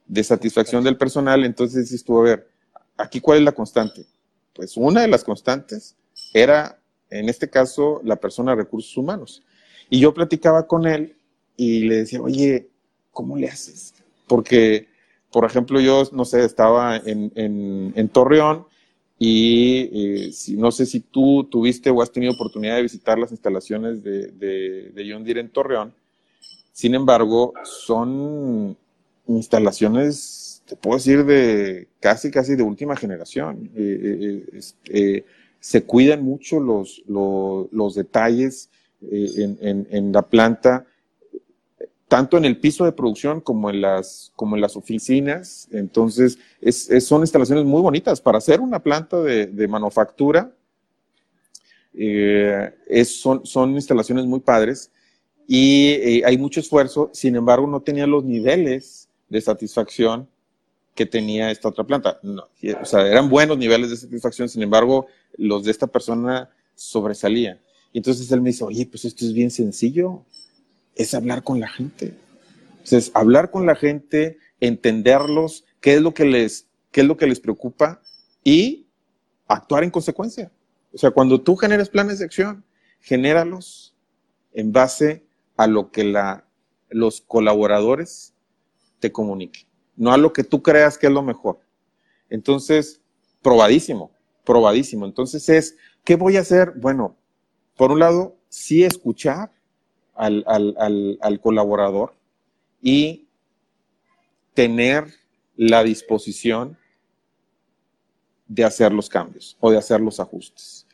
de satisfacción del personal, entonces estuvo a ver, aquí cuál es la constante. Pues una de las constantes era, en este caso, la persona de recursos humanos. Y yo platicaba con él y le decía, oye, ¿cómo le haces? Porque, por ejemplo, yo, no sé, estaba en, en, Torreón y eh, si, no sé si tú tuviste o has tenido oportunidad de visitar las instalaciones de, de, de John Deere en Torreón. Sin embargo, son instalaciones, te puedo decir, de casi, casi de última generación. Eh, eh, se cuidan mucho los, los, los detalles en, en, en, la planta tanto en el piso de producción como en las, como en las oficinas. Entonces, es, son instalaciones muy bonitas. Para hacer una planta de, manufactura, eh, son, son instalaciones muy padres y eh, hay mucho esfuerzo. Sin embargo, no tenía los niveles de satisfacción que tenía esta otra planta. o sea, eran buenos niveles de satisfacción, sin embargo, los de esta persona sobresalían. Entonces él me dice, oye, pues esto es bien sencillo es hablar con la gente. Entonces, hablar con la gente, entenderlos, qué es lo que les, qué es lo que les preocupa y actuar en consecuencia. O sea, cuando tú generes planes de acción, genéralos en base a lo que la, los colaboradores te comuniquen, no a lo que tú creas que es lo mejor. Entonces, probadísimo, probadísimo. Entonces es, ¿qué voy a hacer? Bueno, por un lado, sí escuchar, al, al, al, colaborador y tener la disposición de hacer los cambios o de hacer los ajustes.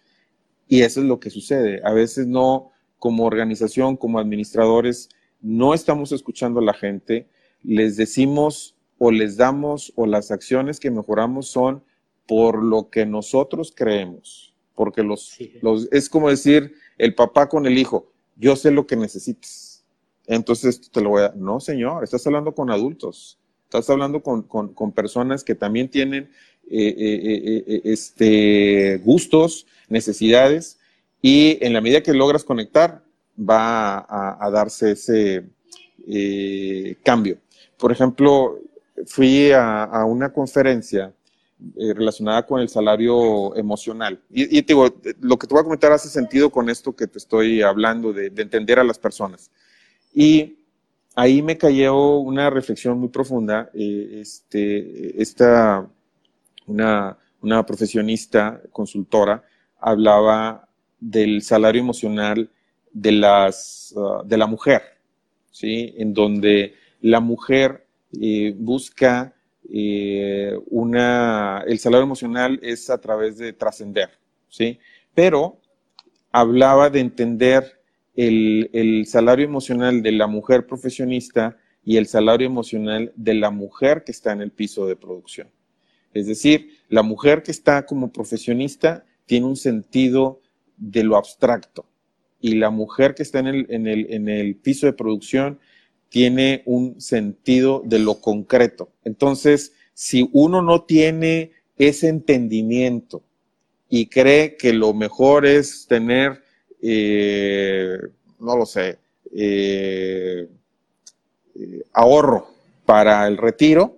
Y eso es lo que sucede. A veces no, como organización, como administradores, no estamos escuchando a la gente, les decimos o les damos o las acciones que mejoramos son por lo que nosotros creemos. Porque los, los es como decir el papá con el hijo, yo sé lo que necesitas. Entonces te lo voy a... No, señor, estás hablando con adultos, estás hablando con, con, personas que también tienen eh, eh, eh, este, gustos, necesidades, y en la medida que logras conectar, va a, darse ese cambio. Por ejemplo, fui a una conferencia eh, relacionada con el salario emocional. Y, digo, lo que te voy a comentar hace sentido con esto que te estoy hablando, de, entender a las personas. Y ahí me cayó una reflexión muy profunda. Eh, este, esta, una, una profesionista consultora hablaba del salario emocional de, las, uh, de la mujer, ¿sí? En donde la mujer eh, busca eh, una, el salario emocional es a través de trascender, ¿sí? Pero hablaba de entender el, el salario emocional de la mujer profesionista y el salario emocional de la mujer que está en el piso de producción. Es decir, la mujer que está como profesionista tiene un sentido de lo abstracto y la mujer que está en el, en el, en el piso de producción tiene un sentido de lo concreto. Entonces, si uno no tiene ese entendimiento y cree que lo mejor es tener, eh, no lo sé, eh, eh, ahorro para el retiro,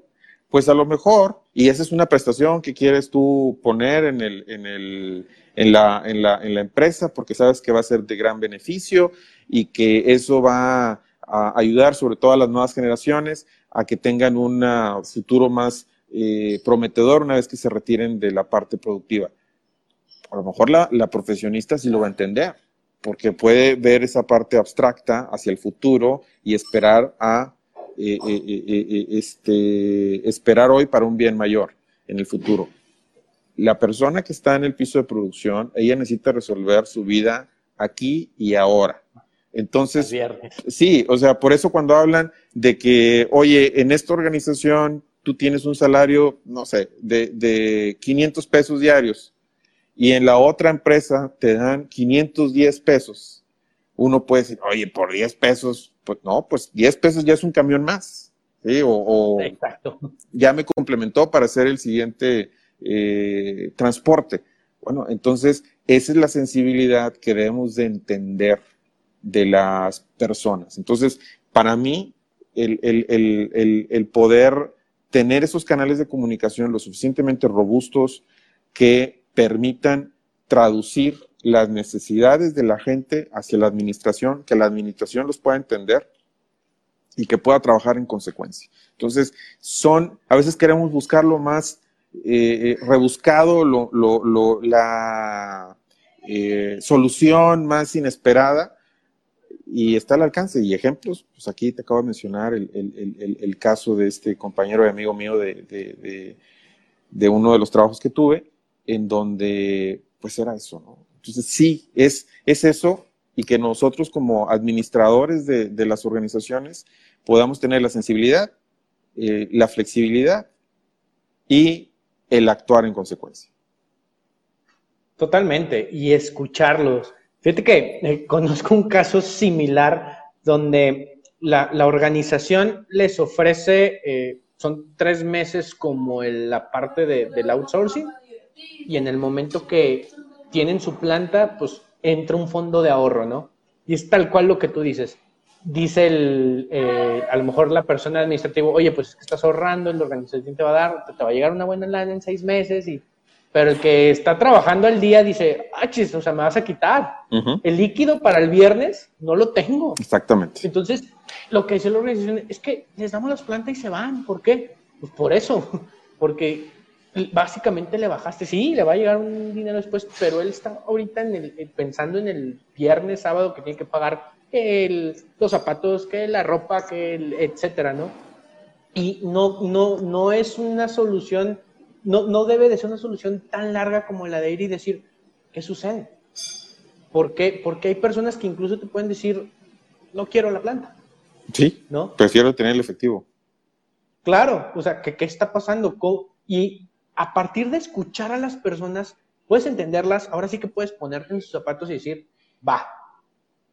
pues a lo mejor, y esa es una prestación que quieres tú poner en, el, en, el, en, la, en, la, la empresa porque sabes que va a ser de gran beneficio y que eso va a ayudar sobre todo a las nuevas generaciones a que tengan un futuro más eh, prometedor una vez que se retiren de la parte productiva. A lo mejor la, la, profesionista sí lo va a entender, porque puede ver esa parte abstracta hacia el futuro y esperar a eh, eh, este, esperar hoy para un bien mayor en el futuro. La persona que está en el piso de producción, ella necesita resolver su vida aquí y ahora entonces, sí, o sea, por eso cuando hablan de que, oye, en esta organización tú tienes un salario, no sé, de, de 500 pesos diarios y en la otra empresa te dan 510 pesos, uno puede decir, oye, por 10 pesos, pues no, pues 10 pesos ya es un camión más, ¿sí? O, ya me complementó para hacer el siguiente eh, transporte. Bueno, entonces, esa es la sensibilidad que debemos de entender de las personas. Entonces, para mí, el, el, el, el poder tener esos canales de comunicación lo suficientemente robustos que permitan traducir las necesidades de la gente hacia la administración, que la administración los pueda entender y que pueda trabajar en consecuencia. Entonces, son, a veces queremos buscar lo más eh, eh, rebuscado, la eh, solución más inesperada y está al alcance. Y ejemplos, pues aquí te acabo de mencionar el, caso de este compañero y amigo mío de, de, uno de los trabajos que tuve, en donde pues era eso, ¿no? Entonces sí, es, es eso y que nosotros como administradores de, las organizaciones podamos tener la sensibilidad, eh, la flexibilidad y el actuar en consecuencia. Totalmente, y escucharlos. Fíjate que eh, *laughs* conozco un caso similar donde la, organización les ofrece, eh, son tres meses como la parte del outsourcing, y en el momento que tienen su planta, pues entra un fondo de ahorro, ¿no? Y es tal cual lo que tú dices. Dice el, eh, a lo mejor la persona administrativa, oye, pues es que estás ahorrando, la organización te va a dar, te va a llegar una buena lana en seis meses y pero el que está trabajando al día dice, ah, chis, o sea, me vas a quitar. El líquido para el viernes no lo tengo. Exactamente. Entonces, lo que dice la organización es que les damos las plantas y se van. ¿Por qué? Pues por eso. *laughs* Porque básicamente le bajaste. Sí, le va a llegar un dinero después, pero él está ahorita en el, pensando en el viernes, sábado, que tiene que pagar el, los zapatos, que la ropa, que el, etcétera, ¿no? Y no, no, no es una solución no, no debe de ser una solución tan larga como la de ir y decir, ¿qué sucede? ¿Por qué? Porque hay personas que incluso te pueden decir, no quiero la planta. Sí, ¿no? prefiero tener el efectivo. Claro, o sea, ¿qué, qué está pasando? Y a partir de escuchar a las personas, puedes entenderlas, ahora sí que puedes ponerte en sus zapatos y decir, va,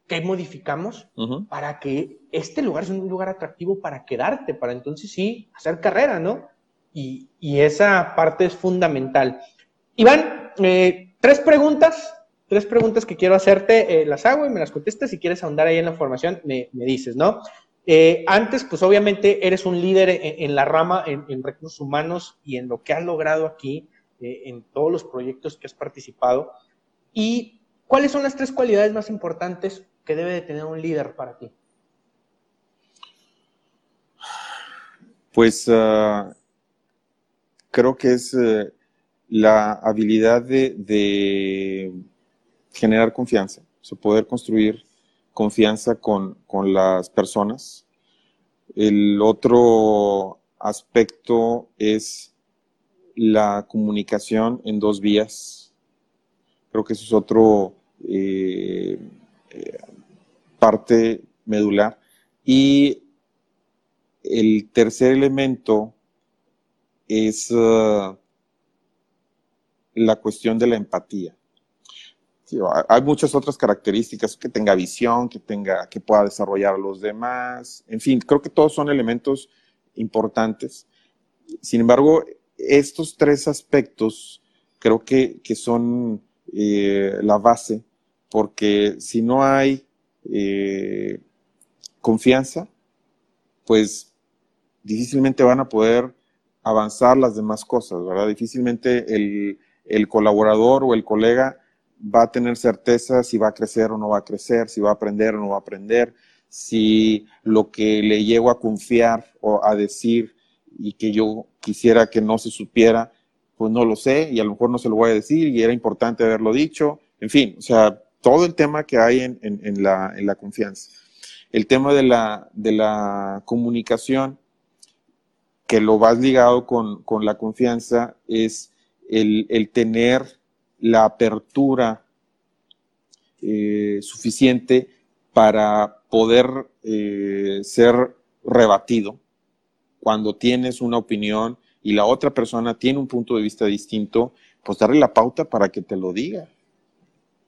¿qué modificamos para que este lugar sea un lugar atractivo para quedarte? Para entonces sí hacer carrera, ¿no? Y, esa parte es fundamental. Iván, eh, tres preguntas, tres preguntas que quiero hacerte, eh, las hago y me las contestas. Si quieres ahondar ahí en la formación, me, dices, ¿no? Eh, antes, pues obviamente eres un líder en, la rama en, recursos humanos y en lo que has logrado aquí, en todos los proyectos que has participado. ¿Y cuáles son las tres cualidades más importantes que debe de tener un líder para ti? Pues uh, creo que es eh, la habilidad de, generar confianza, o poder construir confianza con, las personas. El otro aspecto es la comunicación en dos vías. Creo que eso es otro eh, eh, parte medular. Y el tercer elemento es uh, la cuestión de la empatía. hay muchas otras características, que tenga visión, que tenga, que pueda desarrollar a los demás, en fin, creo que todos son elementos importantes. Sin embargo, estos tres aspectos creo que, son eh, la base, porque si no hay eh, confianza, pues difícilmente van a poder avanzar las demás cosas, ¿verdad? Difícilmente el, el colaborador o el colega va a tener certeza si va a crecer o no va a crecer, si va a aprender o no va a aprender, si lo que le llego a confiar o a decir y que yo quisiera que no se supiera, pues no lo sé y a lo mejor no se lo voy a decir y era importante haberlo dicho. En fin, o sea, todo el tema que hay en, en, en, la, en la, confianza. El tema de la, de la comunicación que lo vas ligado con, la confianza es el, tener la apertura eh, suficiente para poder eh, ser rebatido cuando tienes una opinión y la otra persona tiene un punto de vista distinto, pues darle la pauta para que te lo diga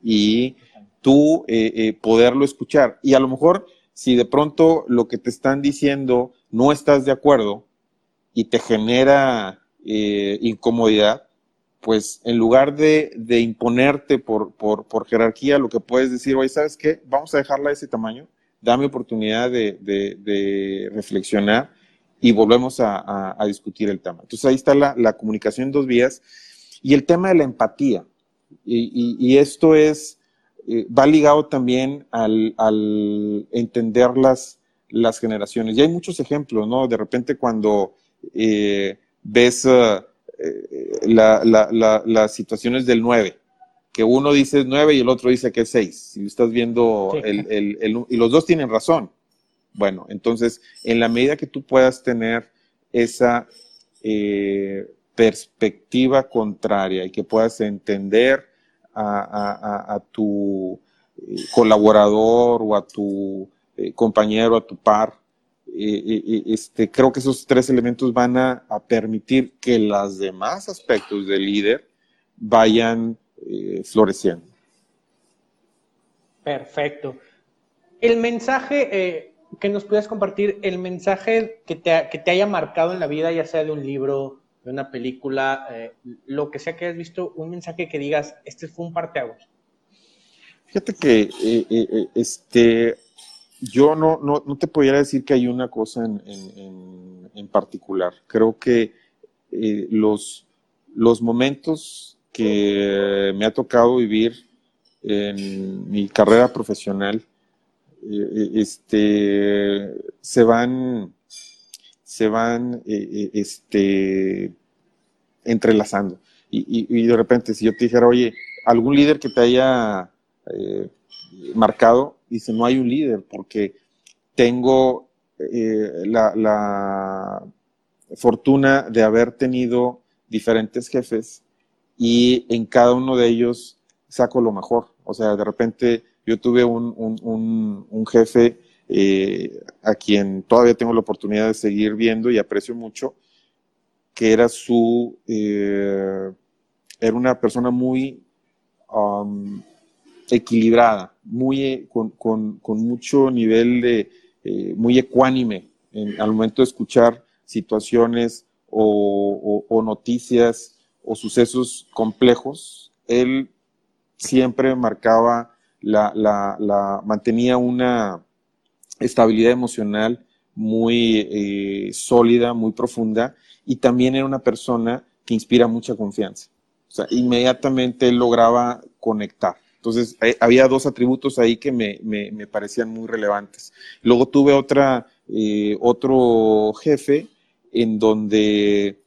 y tú eh, poderlo escuchar. Y a lo mejor si de pronto lo que te están diciendo no estás de acuerdo, y te genera eh, incomodidad, pues en lugar de, imponerte por, jerarquía, lo que puedes decir, oye, ¿sabes qué? Vamos a dejarla de ese tamaño, dame oportunidad de, reflexionar y volvemos a, discutir el tema. Entonces ahí está la, comunicación en dos vías y el tema de la empatía. Y, esto es, eh, va ligado también al, entender las, las generaciones. Y hay muchos ejemplos, ¿no? De repente cuando eh, ves uh, las situaciones del 9, que uno dice 9 y el otro dice que es 6. Si estás viendo, y los dos tienen razón. Bueno, entonces, en la medida que tú puedas tener esa eh, perspectiva contraria y que puedas entender a, tu eh, colaborador o a tu eh, compañero, a tu par, este, creo que esos tres elementos van a, permitir que los demás aspectos del líder vayan floreciendo. Perfecto. El mensaje, que nos puedas compartir el mensaje que te, que te, haya marcado en la vida, ya sea de un libro, de una película, eh, lo que sea que hayas visto, un mensaje que digas, este fue un parteaguas. Fíjate que eh, eh, este, yo no, no, no, te pudiera decir que hay una cosa en, en, en particular. Creo que los, los momentos que me ha tocado vivir en mi carrera profesional, eh, este, se van, se van eh, este, entrelazando. Y, de repente, si yo te dijera, oye, algún líder que te haya eh, marcado, dice, no hay un líder, porque tengo la, la fortuna de haber tenido diferentes jefes y en cada uno de ellos saco lo mejor. O sea, de repente yo tuve un, jefe eh, a quien todavía tengo la oportunidad de seguir viendo y aprecio mucho, que era su, eh, era una persona muy um, equilibrada, muy, eh, con, mucho nivel de, muy ecuánime al momento de escuchar situaciones o noticias o sucesos complejos. Él siempre marcaba la, la, la mantenía una estabilidad emocional muy eh, sólida, muy profunda, y también era una persona que inspira mucha confianza. O sea, inmediatamente él lograba conectar. Entonces, eh, había dos atributos ahí que me, parecían muy relevantes. Luego tuve otra, eh, otro jefe en donde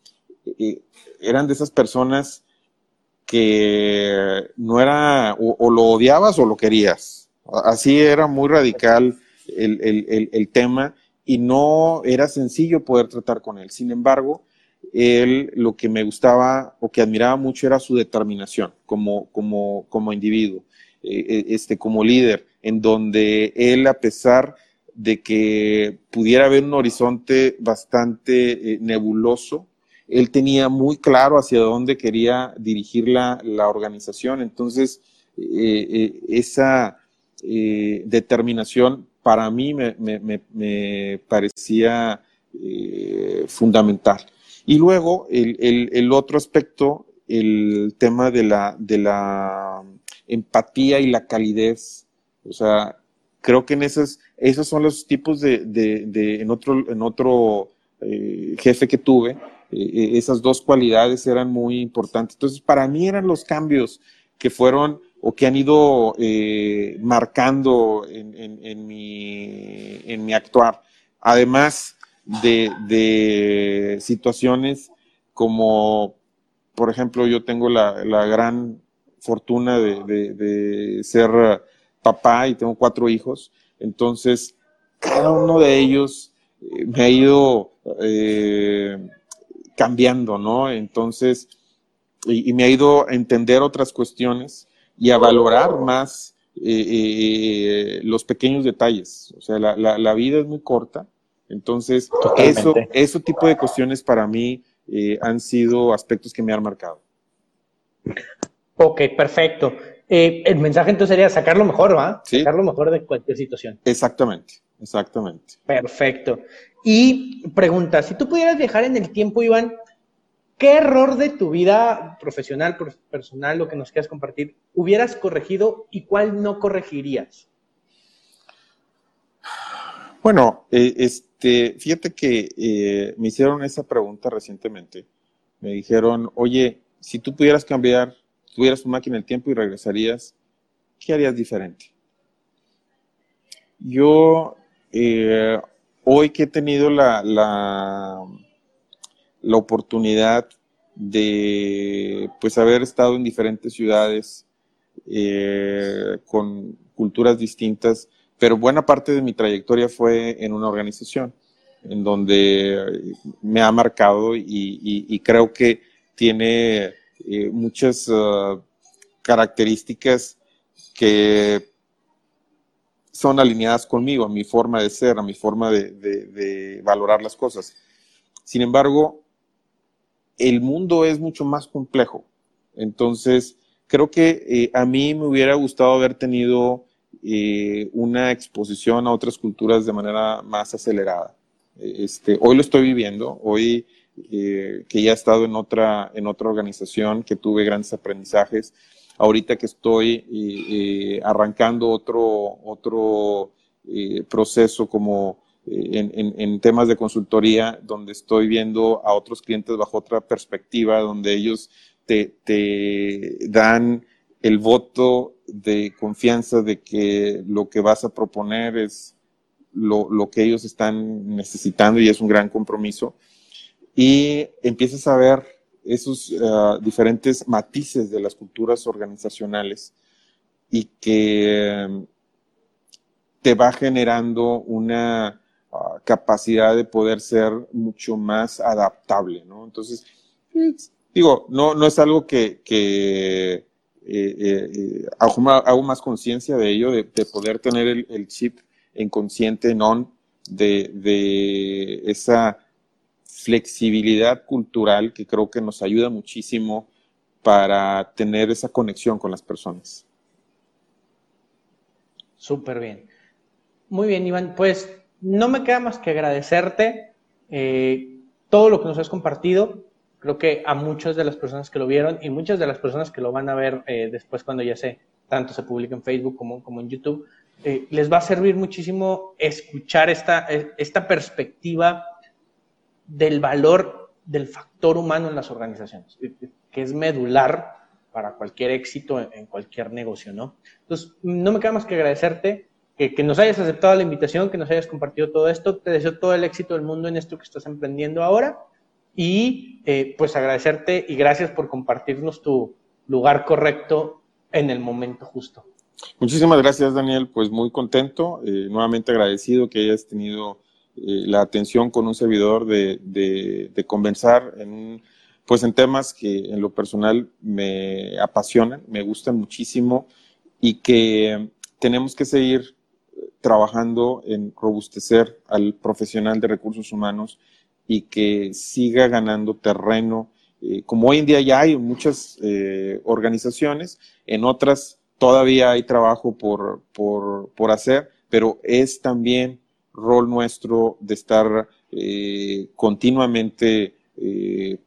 eran de esas personas que no era o, lo odiabas o lo querías. Así era muy radical el, tema y no era sencillo poder tratar con él. Sin embargo, él lo que me gustaba o que admiraba mucho era su determinación como, como, como individuo, eh, eh, este, como líder, en donde él, a pesar de que pudiera haber un horizonte bastante eh, nebuloso, él tenía muy claro hacia dónde quería dirigir la, organización. Entonces, esa determinación para mí me, parecía fundamental. Y luego, el, otro aspecto, el tema de la, empatía y la calidez. O sea, creo que en esas, esos son los tipos de, en otro, en otro jefe que tuve, eh, esas dos cualidades eran muy importantes. Entonces, para mí eran los cambios que fueron o que han ido eh, marcando en, mi, en mi actuar. Además de, situaciones como, por ejemplo, yo tengo la, gran fortuna de, ser papá y tengo cuatro hijos. Entonces, cada uno de ellos eh, me ha ido cambiando, ¿no? Entonces, y, me ha ido a entender otras cuestiones y a valorar más eh, eh, los pequeños detalles. O sea, la, vida es muy corta, entonces eso, ese tipo de cuestiones para mí eh, han sido aspectos que me han marcado. Ok, perfecto. el mensaje entonces sería sacar lo mejor, ¿va? Sacar lo mejor de cualquier situación. Exactamente, exactamente. Perfecto. Y pregunta, si tú pudieras viajar en el tiempo, Iván, ¿qué error de tu vida profesional, personal, lo que nos quieras compartir, hubieras corregido y cuál no corregirías? Bueno, eh, Este, fíjate que eh, me hicieron esa pregunta recientemente. Me dijeron, oye, si tú pudieras cambiar, tuvieras tu máquina del tiempo y regresarías, ¿qué harías diferente? Yo, eh, hoy que he tenido la, la, oportunidad de pues haber estado en diferentes ciudades eh, con culturas distintas, pero buena parte de mi trayectoria fue en una organización en donde me ha marcado y, creo que tiene eh, muchas uh, características que son alineadas conmigo, a mi forma de ser, a mi forma de valorar las cosas. Sin embargo, el mundo es mucho más complejo. Entonces, creo que eh, a mí me hubiera gustado haber tenido eh, una exposición a otras culturas de manera más acelerada. Este, hoy lo estoy viviendo, hoy eh, que ya he estado en otra, en otra organización, que tuve grandes aprendizajes, ahorita que estoy arrancando otro, otro proceso como en, temas de consultoría, donde estoy viendo a otros clientes bajo otra perspectiva, donde ellos te, dan el voto de confianza de que lo que vas a proponer es lo, que ellos están necesitando y es un gran compromiso. Y empiezas a ver esos uh, diferentes matices de las culturas organizacionales y que um, te va generando una capacidad de poder ser mucho más adaptable, ¿no? Entonces, pues, digo, no, no es algo que eh, eh, eh, hago, más conciencia de ello, de, poder tener el, chip en consciente, en on, de, de esa flexibilidad cultural que creo que nos ayuda muchísimo para tener esa conexión con las personas. Súper bien. Muy bien, Iván. Pues no me queda más que agradecerte eh, todo lo que nos has compartido. Creo que a muchas de las personas que lo vieron y muchas de las personas que lo van a ver eh, después cuando ya sé, tanto se publica en Facebook como, en YouTube, eh, les va a servir muchísimo escuchar esta, esta perspectiva del valor del factor humano en las organizaciones, que es medular para cualquier éxito en cualquier negocio, ¿no? Entonces, no me queda más que agradecerte que, nos hayas aceptado la invitación, que nos hayas compartido todo esto. Te deseo todo el éxito del mundo en esto que estás emprendiendo ahora. Y eh, pues agradecerte y gracias por compartirnos tu lugar correcto en el momento justo. Muchísimas gracias, Daniel. Pues muy contento, eh, nuevamente agradecido que hayas tenido eh, la atención con un servidor de, de, conversar en, pues en temas que en lo personal me apasionan, me gustan muchísimo y que tenemos que seguir trabajando en robustecer al profesional de recursos humanos y que siga ganando terreno, eh, como hoy en día ya hay muchas eh, organizaciones, en otras todavía hay trabajo por, por, por, hacer, pero es también rol nuestro de estar eh, continuamente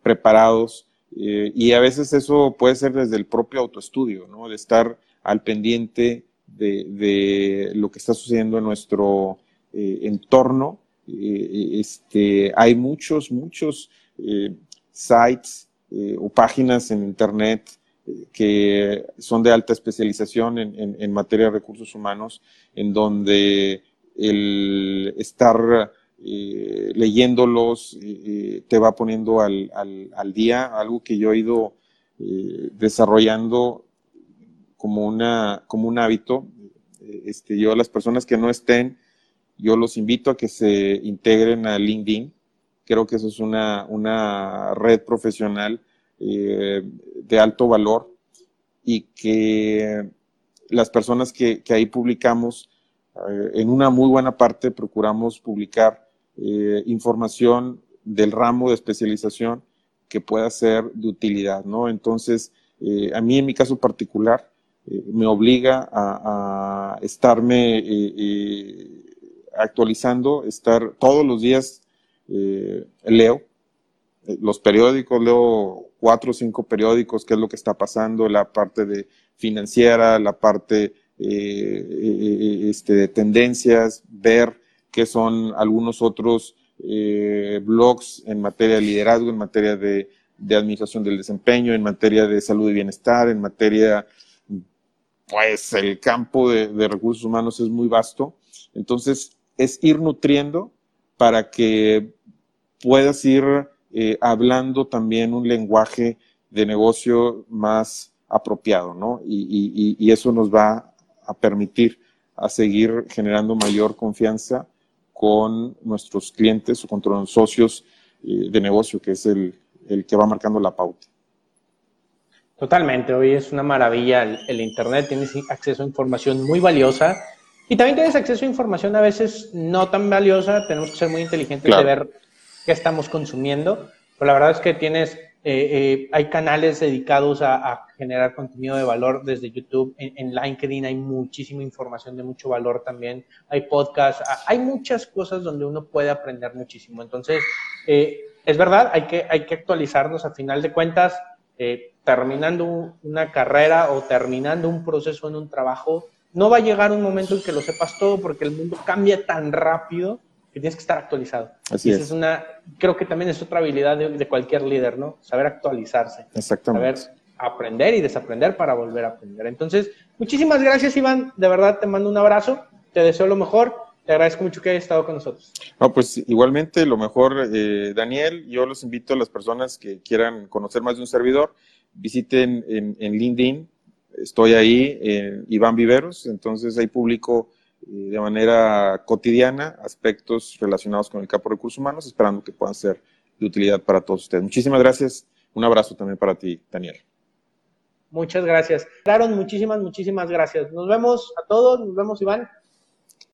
preparados y a veces eso puede ser desde el propio autoestudio, ¿no? de estar al pendiente de, lo que está sucediendo en nuestro entorno. Eh, este, hay muchos, muchos eh, sites o páginas en Internet que son de alta especialización en, materia de recursos humanos, en donde el estar leyéndolos te va poniendo al, día, algo que yo he ido desarrollando como, un hábito. Este, yo las personas que no estén, yo los invito a que se integren a LinkedIn. Creo que eso es una, una red profesional eh, de alto valor y que las personas que, que ahí publicamos, eh, en una muy buena parte procuramos publicar eh, información del ramo de especialización que pueda ser de utilidad, ¿no? Entonces, a mí en mi caso particular, me obliga a, estarme eh, eh, actualizando, estar todos los días leo los periódicos, leo cuatro o cinco periódicos, qué es lo que está pasando, la parte de financiera, la parte este, de tendencias, ver qué son algunos otros eh, blogs en materia de liderazgo, en materia de, administración del desempeño, en materia de salud y bienestar, en materia, pues el campo de, recursos humanos es muy vasto. Entonces, es ir nutriendo para que puedas ir eh, hablando también un lenguaje de negocio más apropiado, ¿no? Y, eso nos va a permitir a seguir generando mayor confianza con nuestros clientes o con nuestros socios eh, de negocio, que es el, que va marcando la pauta. Totalmente, hoy es una maravilla el, Internet, tienes acceso a información muy valiosa y también tienes acceso a información a veces no tan valiosa, tenemos que ser muy inteligentes de ver qué estamos consumiendo, pero la verdad es que tienes eh, eh, hay canales dedicados a, generar contenido de valor desde YouTube. En, LinkedIn hay muchísima información de mucho valor también. Hay podcasts, hay muchas cosas donde uno puede aprender muchísimo. Entonces, eh, es verdad, hay que, hay que actualizarnos a final de cuentas. terminando una carrera o terminando un proceso en un trabajo, no va a llegar un momento en que lo sepas todo porque el mundo cambia tan rápido que tienes que estar actualizado. Así es. una, creo que también es otra habilidad de, cualquier líder, ¿no? Saber actualizarse. Exactamente. Saber aprender y desaprender para volver a aprender. Entonces, muchísimas gracias, Iván. De verdad, te mando un abrazo. Te deseo lo mejor. Te agradezco mucho que hayas estado con nosotros. No, pues igualmente lo mejor, eh, Daniel. Yo los invito a las personas que quieran conocer más de un servidor, visiten en, en LinkedIn. Estoy ahí, en Iván Viveros. Entonces ahí publico de manera cotidiana aspectos relacionados con el campo de recursos humanos, esperando que puedan ser de utilidad para todos ustedes. Muchísimas gracias. Un abrazo también para ti, Daniel. Muchas gracias. Claro, muchísimas, muchísimas gracias. Nos vemos a todos, nos vemos, Iván.